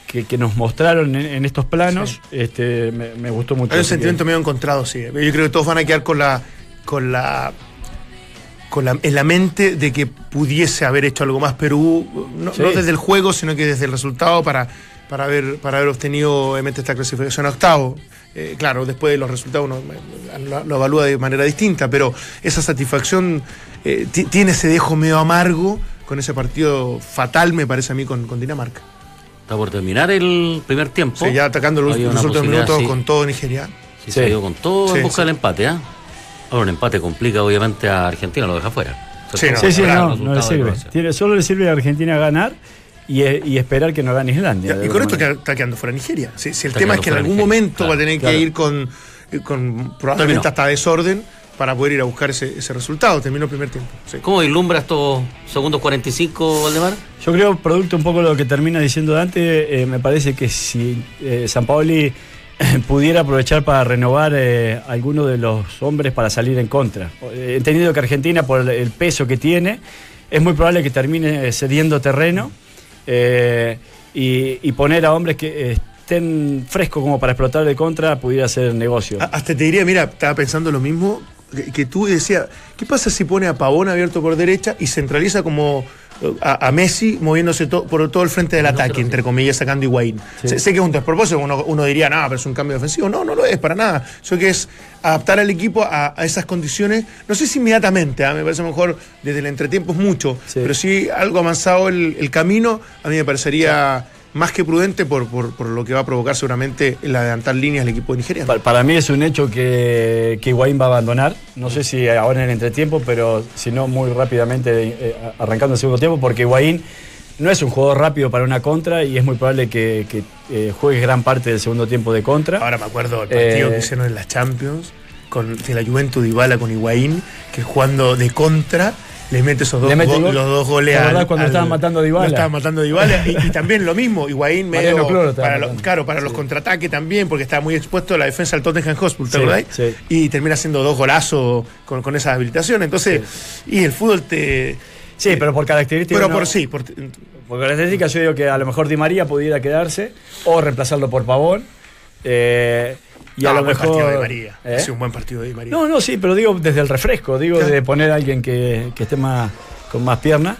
que, que nos mostraron en, en estos planos, este, me, me gustó mucho. Hay un que- sentimiento medio encontrado, sí. Yo creo que todos van a quedar con la. con la. con la, en la mente de que pudiese haber hecho algo más Perú, no, Sí. no desde el juego, sino que desde el resultado para para haber, para haber obtenido obviamente esta clasificación a octavo. Eh, claro, después de los resultados uno eh, lo, lo evalúa de manera distinta, pero esa satisfacción eh, ti- tiene ese dejo medio amargo con ese partido fatal, me parece a mí, con, con Dinamarca. Está por terminar el primer tiempo. Sí, ya atacando los, últimos minutos sí. con todo Nigeria. Sí, Sí. se dio con todo Sí, en busca sí. del empate, ¿ah? Ahora un empate complica obviamente a Argentina, lo deja fuera. Sí, no, Sí, no, no le sirve. Tiene, solo le sirve a Argentina ganar y, eh, y esperar que no gane Islandia. Y con esto que- está quedando fuera Nigeria. Si, si el Está tema es que en algún Nigeria, momento claro, va a tener claro. que ir con, con probablemente Terminó. hasta desorden para poder ir a buscar ese, ese resultado. Terminó el primer tiempo. sí. ¿Cómo vislumbra estos segundos 45, Valdemar? Yo creo, producto un poco de lo que termina diciendo Dante, eh, me parece que si eh, San Paoli pudiera aprovechar para renovar eh, alguno de los hombres para salir en contra. Eh, entendido que Argentina, por el, peso que tiene, es muy probable que termine cediendo terreno eh, y, y poner a hombres que eh, estén frescos como para explotar de contra pudiera ser negocio. A- Hasta te diría, mira, estaba pensando lo mismo que, que tú y decía, ¿qué pasa si pone a Pavón abierto por derecha y centraliza como eh, a, a Messi moviéndose to- por todo el frente del ataque, entre comillas, sacando Higuaín? Sí. Sé, sé que es un despropósito, uno, uno diría, no, pero es un cambio defensivo. No, no lo es para nada. Eso que es adaptar al equipo a, a esas condiciones, no sé si inmediatamente, ¿ah? me parece mejor desde el entretiempo es mucho, Sí. pero sí algo avanzado el, el camino, a mí me parecería más que prudente por, por, por lo que va a provocar seguramente el adelantar líneas el equipo de Nigeria. Pa- Para mí es un hecho que, que Higuaín va a abandonar. No sé si ahora en el entretiempo, pero si no muy rápidamente eh, arrancando el segundo tiempo, porque Higuaín no es un jugador rápido para una contra y es muy probable que, que, eh, juegue gran parte del segundo tiempo de contra. Ahora me acuerdo del partido Eh, que hicieron en la Champions con de la Juventus de Ibala con Higuaín, que jugando de contra le mete esos dos, mete go- los dos goles ¿Te acordás al- cuando al- estaban matando a Dybala? estaban matando a Dybala. <laughs> y, y también lo mismo, Higuaín medio estaba para lo- claro, para los contraataques también, porque estaba muy expuesto a la defensa del Tottenham Hotspur, ¿te Sí, acordás? sí. Y termina haciendo dos golazos con, con esa habilitación. Entonces, y el fútbol te. Sí, pero por características. Pero no- por sí, por, Por características yo digo que a lo mejor Di María pudiera quedarse o reemplazarlo por Pavón. eh, y a No, lo buen mejor. partido de María. ¿Eh? Un buen partido de María. No, no, sí, pero digo desde el refresco, digo Claro. de poner a alguien que, que esté más con más pierna.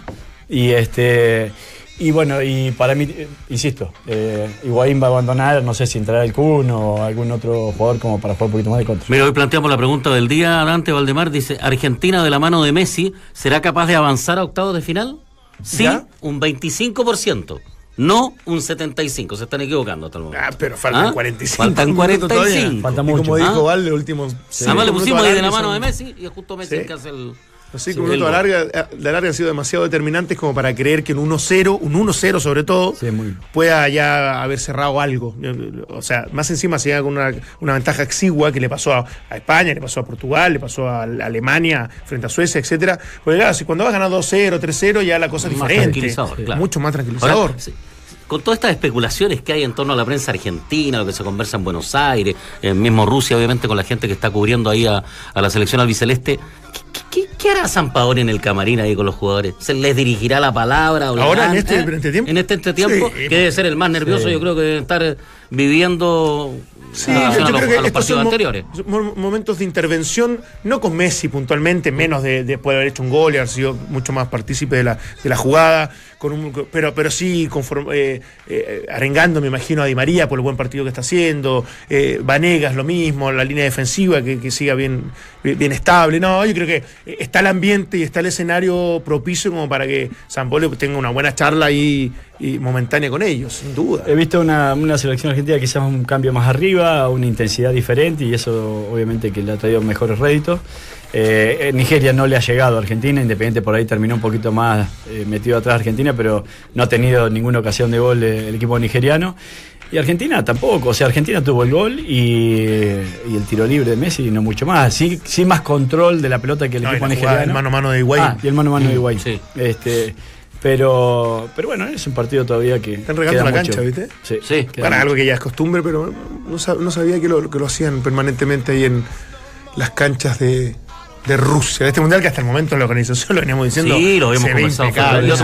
Y este y bueno, y para mí, eh, insisto, eh, Higuaín va a abandonar, no sé si entrará el Kun o algún otro jugador como para jugar un poquito más de contra. Mira, hoy planteamos la pregunta del día. Dante Valdemar dice: ¿Argentina de la mano de Messi será capaz de avanzar a octavos de final? Sí, ¿Ya? un 25%. No un 75%. Se están equivocando hasta el momento. Ah, pero faltan ¿Ah? 45. Faltan minutos todavía. 45. Falta Y mucho. como dijo Ah. Val, los últimos. cinco Además le pusimos ahí de la mano de Messi y es justo Messi Sí. el que hace el. Los cinco Sí, minutos de larga, de larga han sido demasiado determinantes como para creer que en 1-0, un 1-0 sobre todo, Sí, muy- pueda ya haber cerrado algo. O sea, más encima se llega con una, una ventaja exigua que le pasó a, a España, le pasó a Portugal, le pasó a, Alemania frente a Suecia, etcétera. Porque claro, si cuando vas ganando 2-0, 3-0, ya la cosa es Más diferente. tranquilizador, claro. Mucho más tranquilizador. Ahora, sí, con todas estas especulaciones que hay en torno a la prensa argentina, lo que se conversa en Buenos Aires, en mismo Rusia, obviamente, con la gente que está cubriendo ahí a, a la selección albiceleste, ¿qué, hará San en el camarín ahí con los jugadores? ¿Se les dirigirá la palabra? O Ahora, en le- este ¿eh? entretiempo. En este entretiempo, Sí, que debe ser el más nervioso, yo creo que debe estar viviendo Sí, en yo, creo que a los estos partidos son anteriores. mo- momentos de intervención, no con Messi puntualmente, menos de, de poder haber hecho un gol y haber sido mucho más partícipe de la, de la jugada, con un, pero, pero sí conform- eh, eh, arengando, me imagino, a Di María por el buen partido que está haciendo, eh, Vanegas lo mismo, la línea defensiva que, que siga bien, bien estable. No, yo creo que está el ambiente y está el escenario propicio como para que San Polo tenga una buena charla ahí y momentánea con ellos, sin duda. He visto una, una selección argentina quizás un cambio más arriba, una intensidad diferente y eso obviamente que le ha traído mejores réditos. Eh, Nigeria no le ha llegado a Argentina, Independiente por ahí terminó un poquito más eh, metido atrás de Argentina, pero no ha tenido ninguna ocasión de gol eh, el equipo nigeriano. Y Argentina tampoco, o sea, Argentina tuvo el gol y, y el tiro libre de Messi y no mucho más. Sí, sí más control de la pelota que el No, equipo nigeriano. del mano a mano de Higuaín. Ah, y el mano a mano de Higuaín. sí. Este, pero, pero bueno, es un partido todavía que. Están regando la mucho. cancha, ¿viste? Sí, Sí. Para mucho. algo que ya es costumbre, pero no sabía que lo, que lo hacían permanentemente ahí en las canchas de, de Rusia. De este mundial que hasta el momento la organización lo veníamos diciendo. Sí, lo habíamos se ve conversado impecable, ese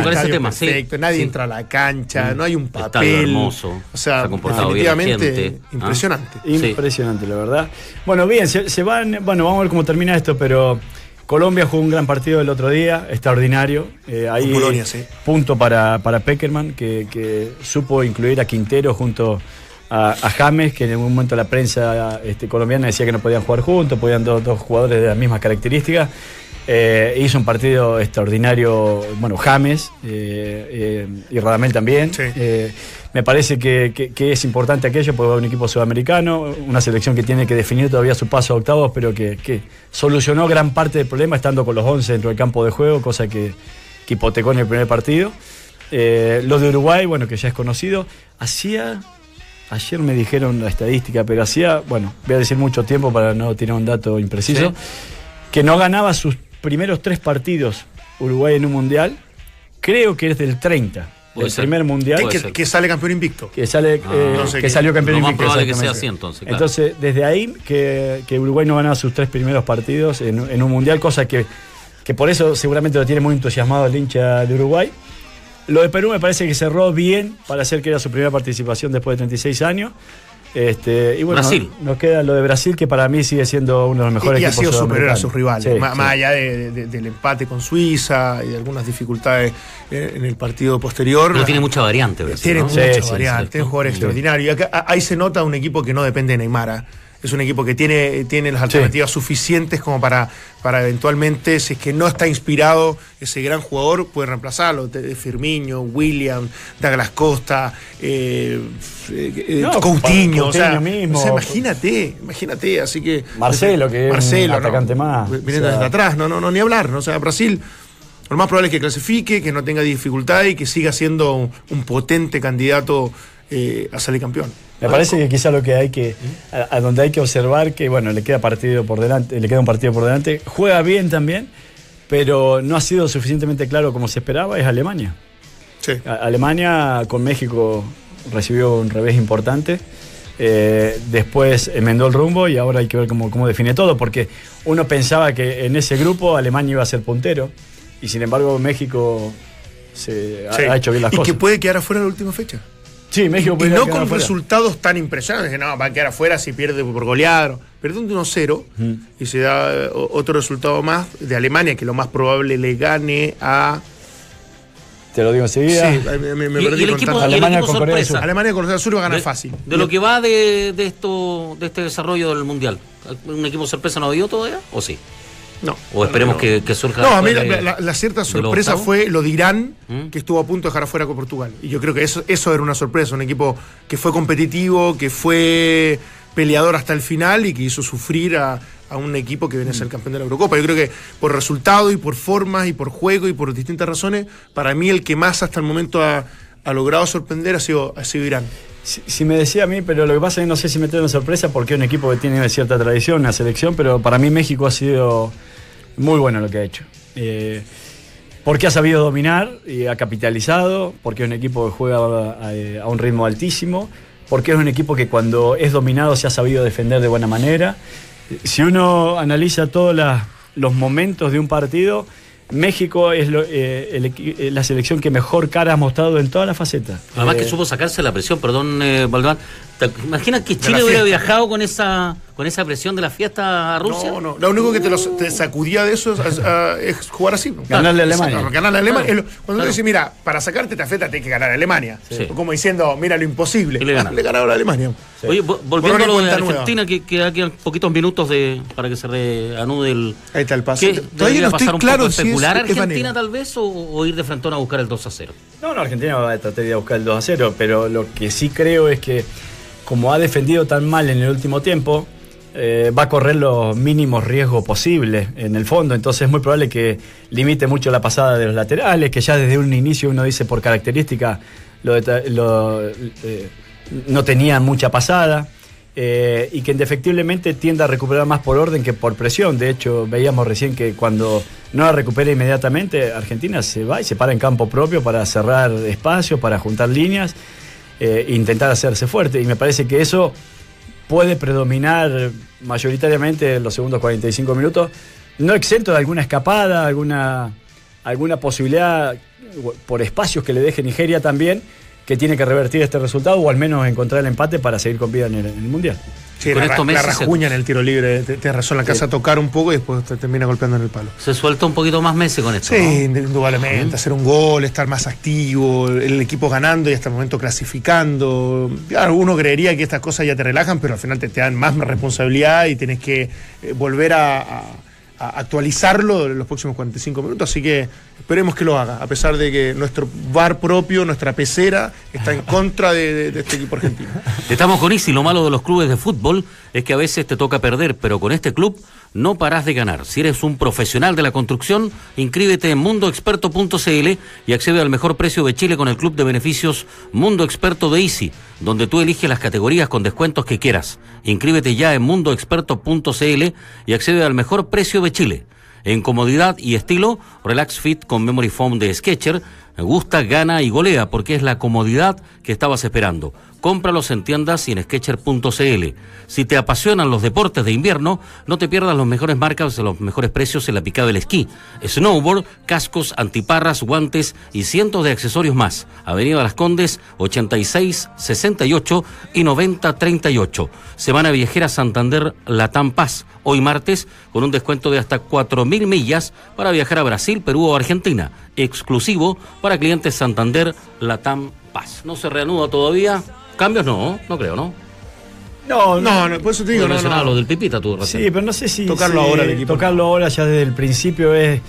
sí. perfecto, nadie Sí. entra a la cancha, no hay un papel. hermoso, O se sea, definitivamente gente, ¿ah? impresionante. Sí. Impresionante, la verdad. Bueno, bien, se, se van. Bueno, vamos a ver cómo termina esto, pero Colombia jugó un gran partido el otro día, extraordinario. Eh, ahí Con Polonia, sí. punto para, para Peckerman, que, que supo incluir a Quintero junto a, a James, que en algún momento la prensa este, colombiana decía que no podían jugar juntos, podían dos, dos jugadores de las mismas características. Eh, hizo un partido extraordinario, bueno, James eh, eh, y Radamel también. Sí. Me parece que, que- que es importante aquello porque va un equipo sudamericano, una selección que tiene que definir todavía su paso a octavos, pero que, que solucionó gran parte del problema estando con los 11 dentro del campo de juego, cosa que, hipotecó en el primer partido. Los de Uruguay, bueno, que ya es conocido, hacía, ayer me dijeron la estadística, pero hacía, bueno, voy a decir mucho tiempo para no tirar un dato impreciso, Sí. que no ganaba sus primeros tres partidos Uruguay en un mundial, creo que es del 30, Puede el ser. primer mundial. Que, sale campeón invicto. Que sale, Ah. eh, No sé que salió campeón Lo más invicto, probable que sea así, entonces, claro. Entonces, desde ahí que, que Uruguay no ganaba sus tres primeros partidos en, en un mundial, cosa que, que por eso seguramente lo tiene muy entusiasmado el hincha de Uruguay. Lo de Perú me parece que cerró bien para hacer que era su primera participación después de 36 años. Este, y bueno, Brasil. nos queda lo de Brasil, que para mí sigue siendo uno de los mejores y, y ha sido superior a sus rivales, Sí, más, sí. más allá de- de- del empate con Suiza y de algunas dificultades eh, en el partido posterior. Pero tiene mucha variante, Brasil, Tiene ¿no? mucha Sí, variante, extraordinarios. Y acá- a- ahí se nota un equipo que no depende de Neymar. Es un equipo que tiene, tiene las alternativas suficientes como para, para eventualmente, si es que no está inspirado ese gran jugador, puede reemplazarlo. Firmino, William, Douglas Costa, eh, eh, No, Coutinho. o sea, Coutinho mismo. o sea, imagínate, imagínate. Así que. Marcelo, que es un Marcelo, ¿no? atacante más. Viniendo O sea, desde atrás, no, no, no, ni hablar. ¿no? O sea, Brasil. Lo más probable es que clasifique, que no tenga dificultad y que siga siendo un, un potente candidato eh, a salir campeón. Me parece que quizá lo que hay que, a, a donde hay que observar que, bueno, le queda partido por delante, le queda un partido por delante, juega bien también, pero no ha sido suficientemente claro como se esperaba, es Alemania. Sí. A- Alemania con México recibió un revés importante. eh, después enmendó el rumbo y ahora hay que ver cómo, cómo define todo, porque uno pensaba que en ese grupo Alemania iba a ser puntero y sin embargo México se, ha- Sí. ha hecho bien las y cosas. que puede quedar afuera en la última fecha. Sí, México Y puede no con afuera. resultados tan impresionantes, que no, va a quedar afuera si pierde por golear. Pierde un 1-0 y se da eh, otro resultado más de Alemania, que lo más probable le gane a. Te lo digo Sí, enseguida. me, me- me Y- y perdí el con equipo- el Alemania con Corea del sorpresa. Sur. Alemania con el Sur va a ganar de, fácil. de lo que va de, de esto de este desarrollo del mundial un equipo sorpresa no dio todavía o sí No. o esperemos No, que, que surja No, a mí la, de- la- la cierta sorpresa fue lo de Irán, ¿Mm? que estuvo a punto de dejar afuera con Portugal. Y yo creo que eso, eso era una sorpresa, un equipo que fue competitivo, que fue peleador hasta el final y que hizo sufrir a, a un equipo que viene a ser campeón de la Eurocopa. Yo creo que por resultado y por formas y por juego y por distintas razones, para mí el que más hasta el momento ha, ha logrado sorprender ha sido, ha sido Irán. Si, si me decía a mí, pero lo que pasa es que no sé si me una sorpresa porque es un equipo que tiene cierta tradición, una selección, pero para mí México ha sido muy bueno lo que ha hecho. Eh, porque ha sabido dominar y ha capitalizado, porque es un equipo que juega a, a un ritmo altísimo, porque es un equipo que cuando es dominado se ha sabido defender de buena manera. Si uno analiza todos la- los momentos de un partido, México es lo- eh, el eh, la selección que mejor cara ha mostrado en todas las facetas. además Eh, que supo sacarse la presión perdón eh, Valdemar ¿Te imaginas que Chile hubiera viajado con esa con esa presión de la fiesta a Rusia No, no. Lo único que te, lo- te sacudía de eso es, es, ah, es jugar así. ¿no? Ganarle a Alemania. Ganarle a Alemania. Claro, Cuando claro. tú dices, mira, para sacarte esta feta tienes que ganar a Alemania. Sí. Como diciendo, mira lo imposible. Y le ganaron. le ganaron a Alemania. Oye, vo- volviendo a lo de cuenta nueva. Argentina, que, que quedan poquitos minutos de, para que se reanude el. Ahí está el pase. Todavía ¿Debería no pasar estoy un claro si es. Argentina tal vez o, o ir de frentón a buscar el 2 a 0? No, no, Argentina va a tratar de ir a buscar el 2 a 0, pero lo que sí creo es que, como ha defendido tan mal en el último tiempo, eh, va a correr los mínimos riesgos posibles en el fondo. Entonces es muy probable que limite mucho la pasada de los laterales, que ya desde un inicio uno dice por característica eh, no tenían mucha pasada. eh, y que indefectiblemente tiende a recuperar más por orden que por presión. De hecho, veíamos recién que cuando no la recupera inmediatamente, Argentina se va y se para en campo propio para cerrar espacios, para juntar líneas e intentar hacerse fuerte. Y me parece que eso puede predominar mayoritariamente en los segundos 45 minutos, no exento de alguna escapada, alguna, alguna posibilidad por espacios que le deje Nigeria también, que tiene que revertir este resultado o al menos encontrar el empate para seguir con vida en el, en el Mundial. Sí, Con la, esto ra- la Messi se- en el tiro libre. te- Tienes razón, la casa a tocar un poco y después te termina golpeando en el palo. Se suelta un poquito más Messi con esto. Sí, ¿no? indudablemente. Hacer un gol, estar más activo, el equipo ganando y hasta el momento clasificando. Claro, uno creería que estas cosas ya te relajan, pero al final te, te dan más responsabilidad y tienes que eh, volver a, a- actualizarlo en los próximos 45 minutos. Así que esperemos que lo haga, a pesar de que nuestro bar propio, nuestra pecera, está en contra de este equipo argentino. Estamos con Isi. Lo malo de los clubes de fútbol es que a veces te toca perder, pero con este club no parás de ganar. Si eres un profesional de la construcción, inscríbete en mundoexperto.cl y accede al mejor precio de Chile con el club de beneficios Mundo Experto de Easy, donde tú eliges las categorías con descuentos que quieras. Inscríbete ya en mundoexperto.cl y accede al mejor precio de Chile. En comodidad y estilo, Relax Fit con Memory Foam de Sketcher gusta, gana y golea porque es la comodidad que estabas esperando. Cómpralos en tiendas y en Sketcher.cl. Si te apasionan los deportes de invierno, no te pierdas los mejores marcas de los mejores precios en la picada del esquí. Snowboard, cascos, antiparras, guantes y cientos de accesorios más. Avenida Las Condes, 86, 68 y 90, 38. Semana Viajera Santander Latam Paz. Hoy martes, con un descuento de hasta 4.000 millas para viajar a Brasil, Perú o Argentina. Exclusivo para clientes Santander Latam. No se reanuda todavía. Cambios no, no creo, ¿no? No, No, no, por eso te digo, no, no. lo del Pipita tú Sí, pero no sé si. Tocarlo si ahora al equipo. Tocarlo ahora ya desde el principio es,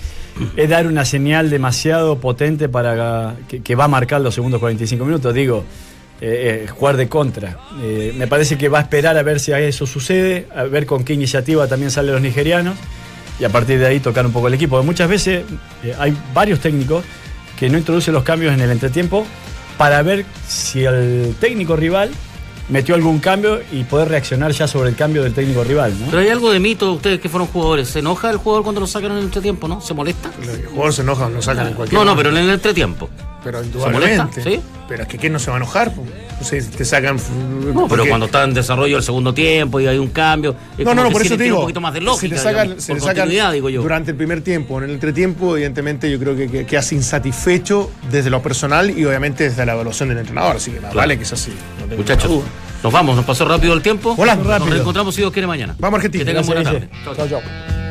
es dar una señal demasiado potente para que, que va a marcar los segundos 45 minutos. Digo, eh, eh, jugar de contra. Eh, me parece que va a esperar a ver si eso sucede, a ver con qué iniciativa también salen los nigerianos y a partir de ahí tocar un poco el equipo. Muchas veces eh, hay varios técnicos que no introducen los cambios en el entretiempo para ver si el técnico rival metió algún cambio y poder reaccionar ya sobre el cambio del técnico rival. ¿no? Pero hay algo de mito, ustedes que fueron jugadores. ¿Se enoja el jugador cuando lo sacan en el entretiempo, no? ¿Se molesta? El jugador se enoja, lo sacan en cualquier No, no, momento. pero en el entretiempo. Pero indudablemente. ¿Sí? Pero es que ¿quién no se va a enojar? po? O sea, te sacan. No, pero cuando está en desarrollo el segundo tiempo y hay un cambio. No, no, no, por eso te digo. un poquito más de lógica. se le sacan, digamos, se por le sacan continuidad, digo yo. durante el primer tiempo. En el entretiempo, evidentemente, yo creo que, que quedas insatisfecho desde lo personal y obviamente desde la evaluación del entrenador. Así que más Claro. vale que es así. no Muchachos, nos vamos, nos pasó rápido el tiempo. Volando. Nos Rápido. reencontramos si Dios quiere mañana. Vamos, Argentina. Que tengan buena tarde. Chau, chau.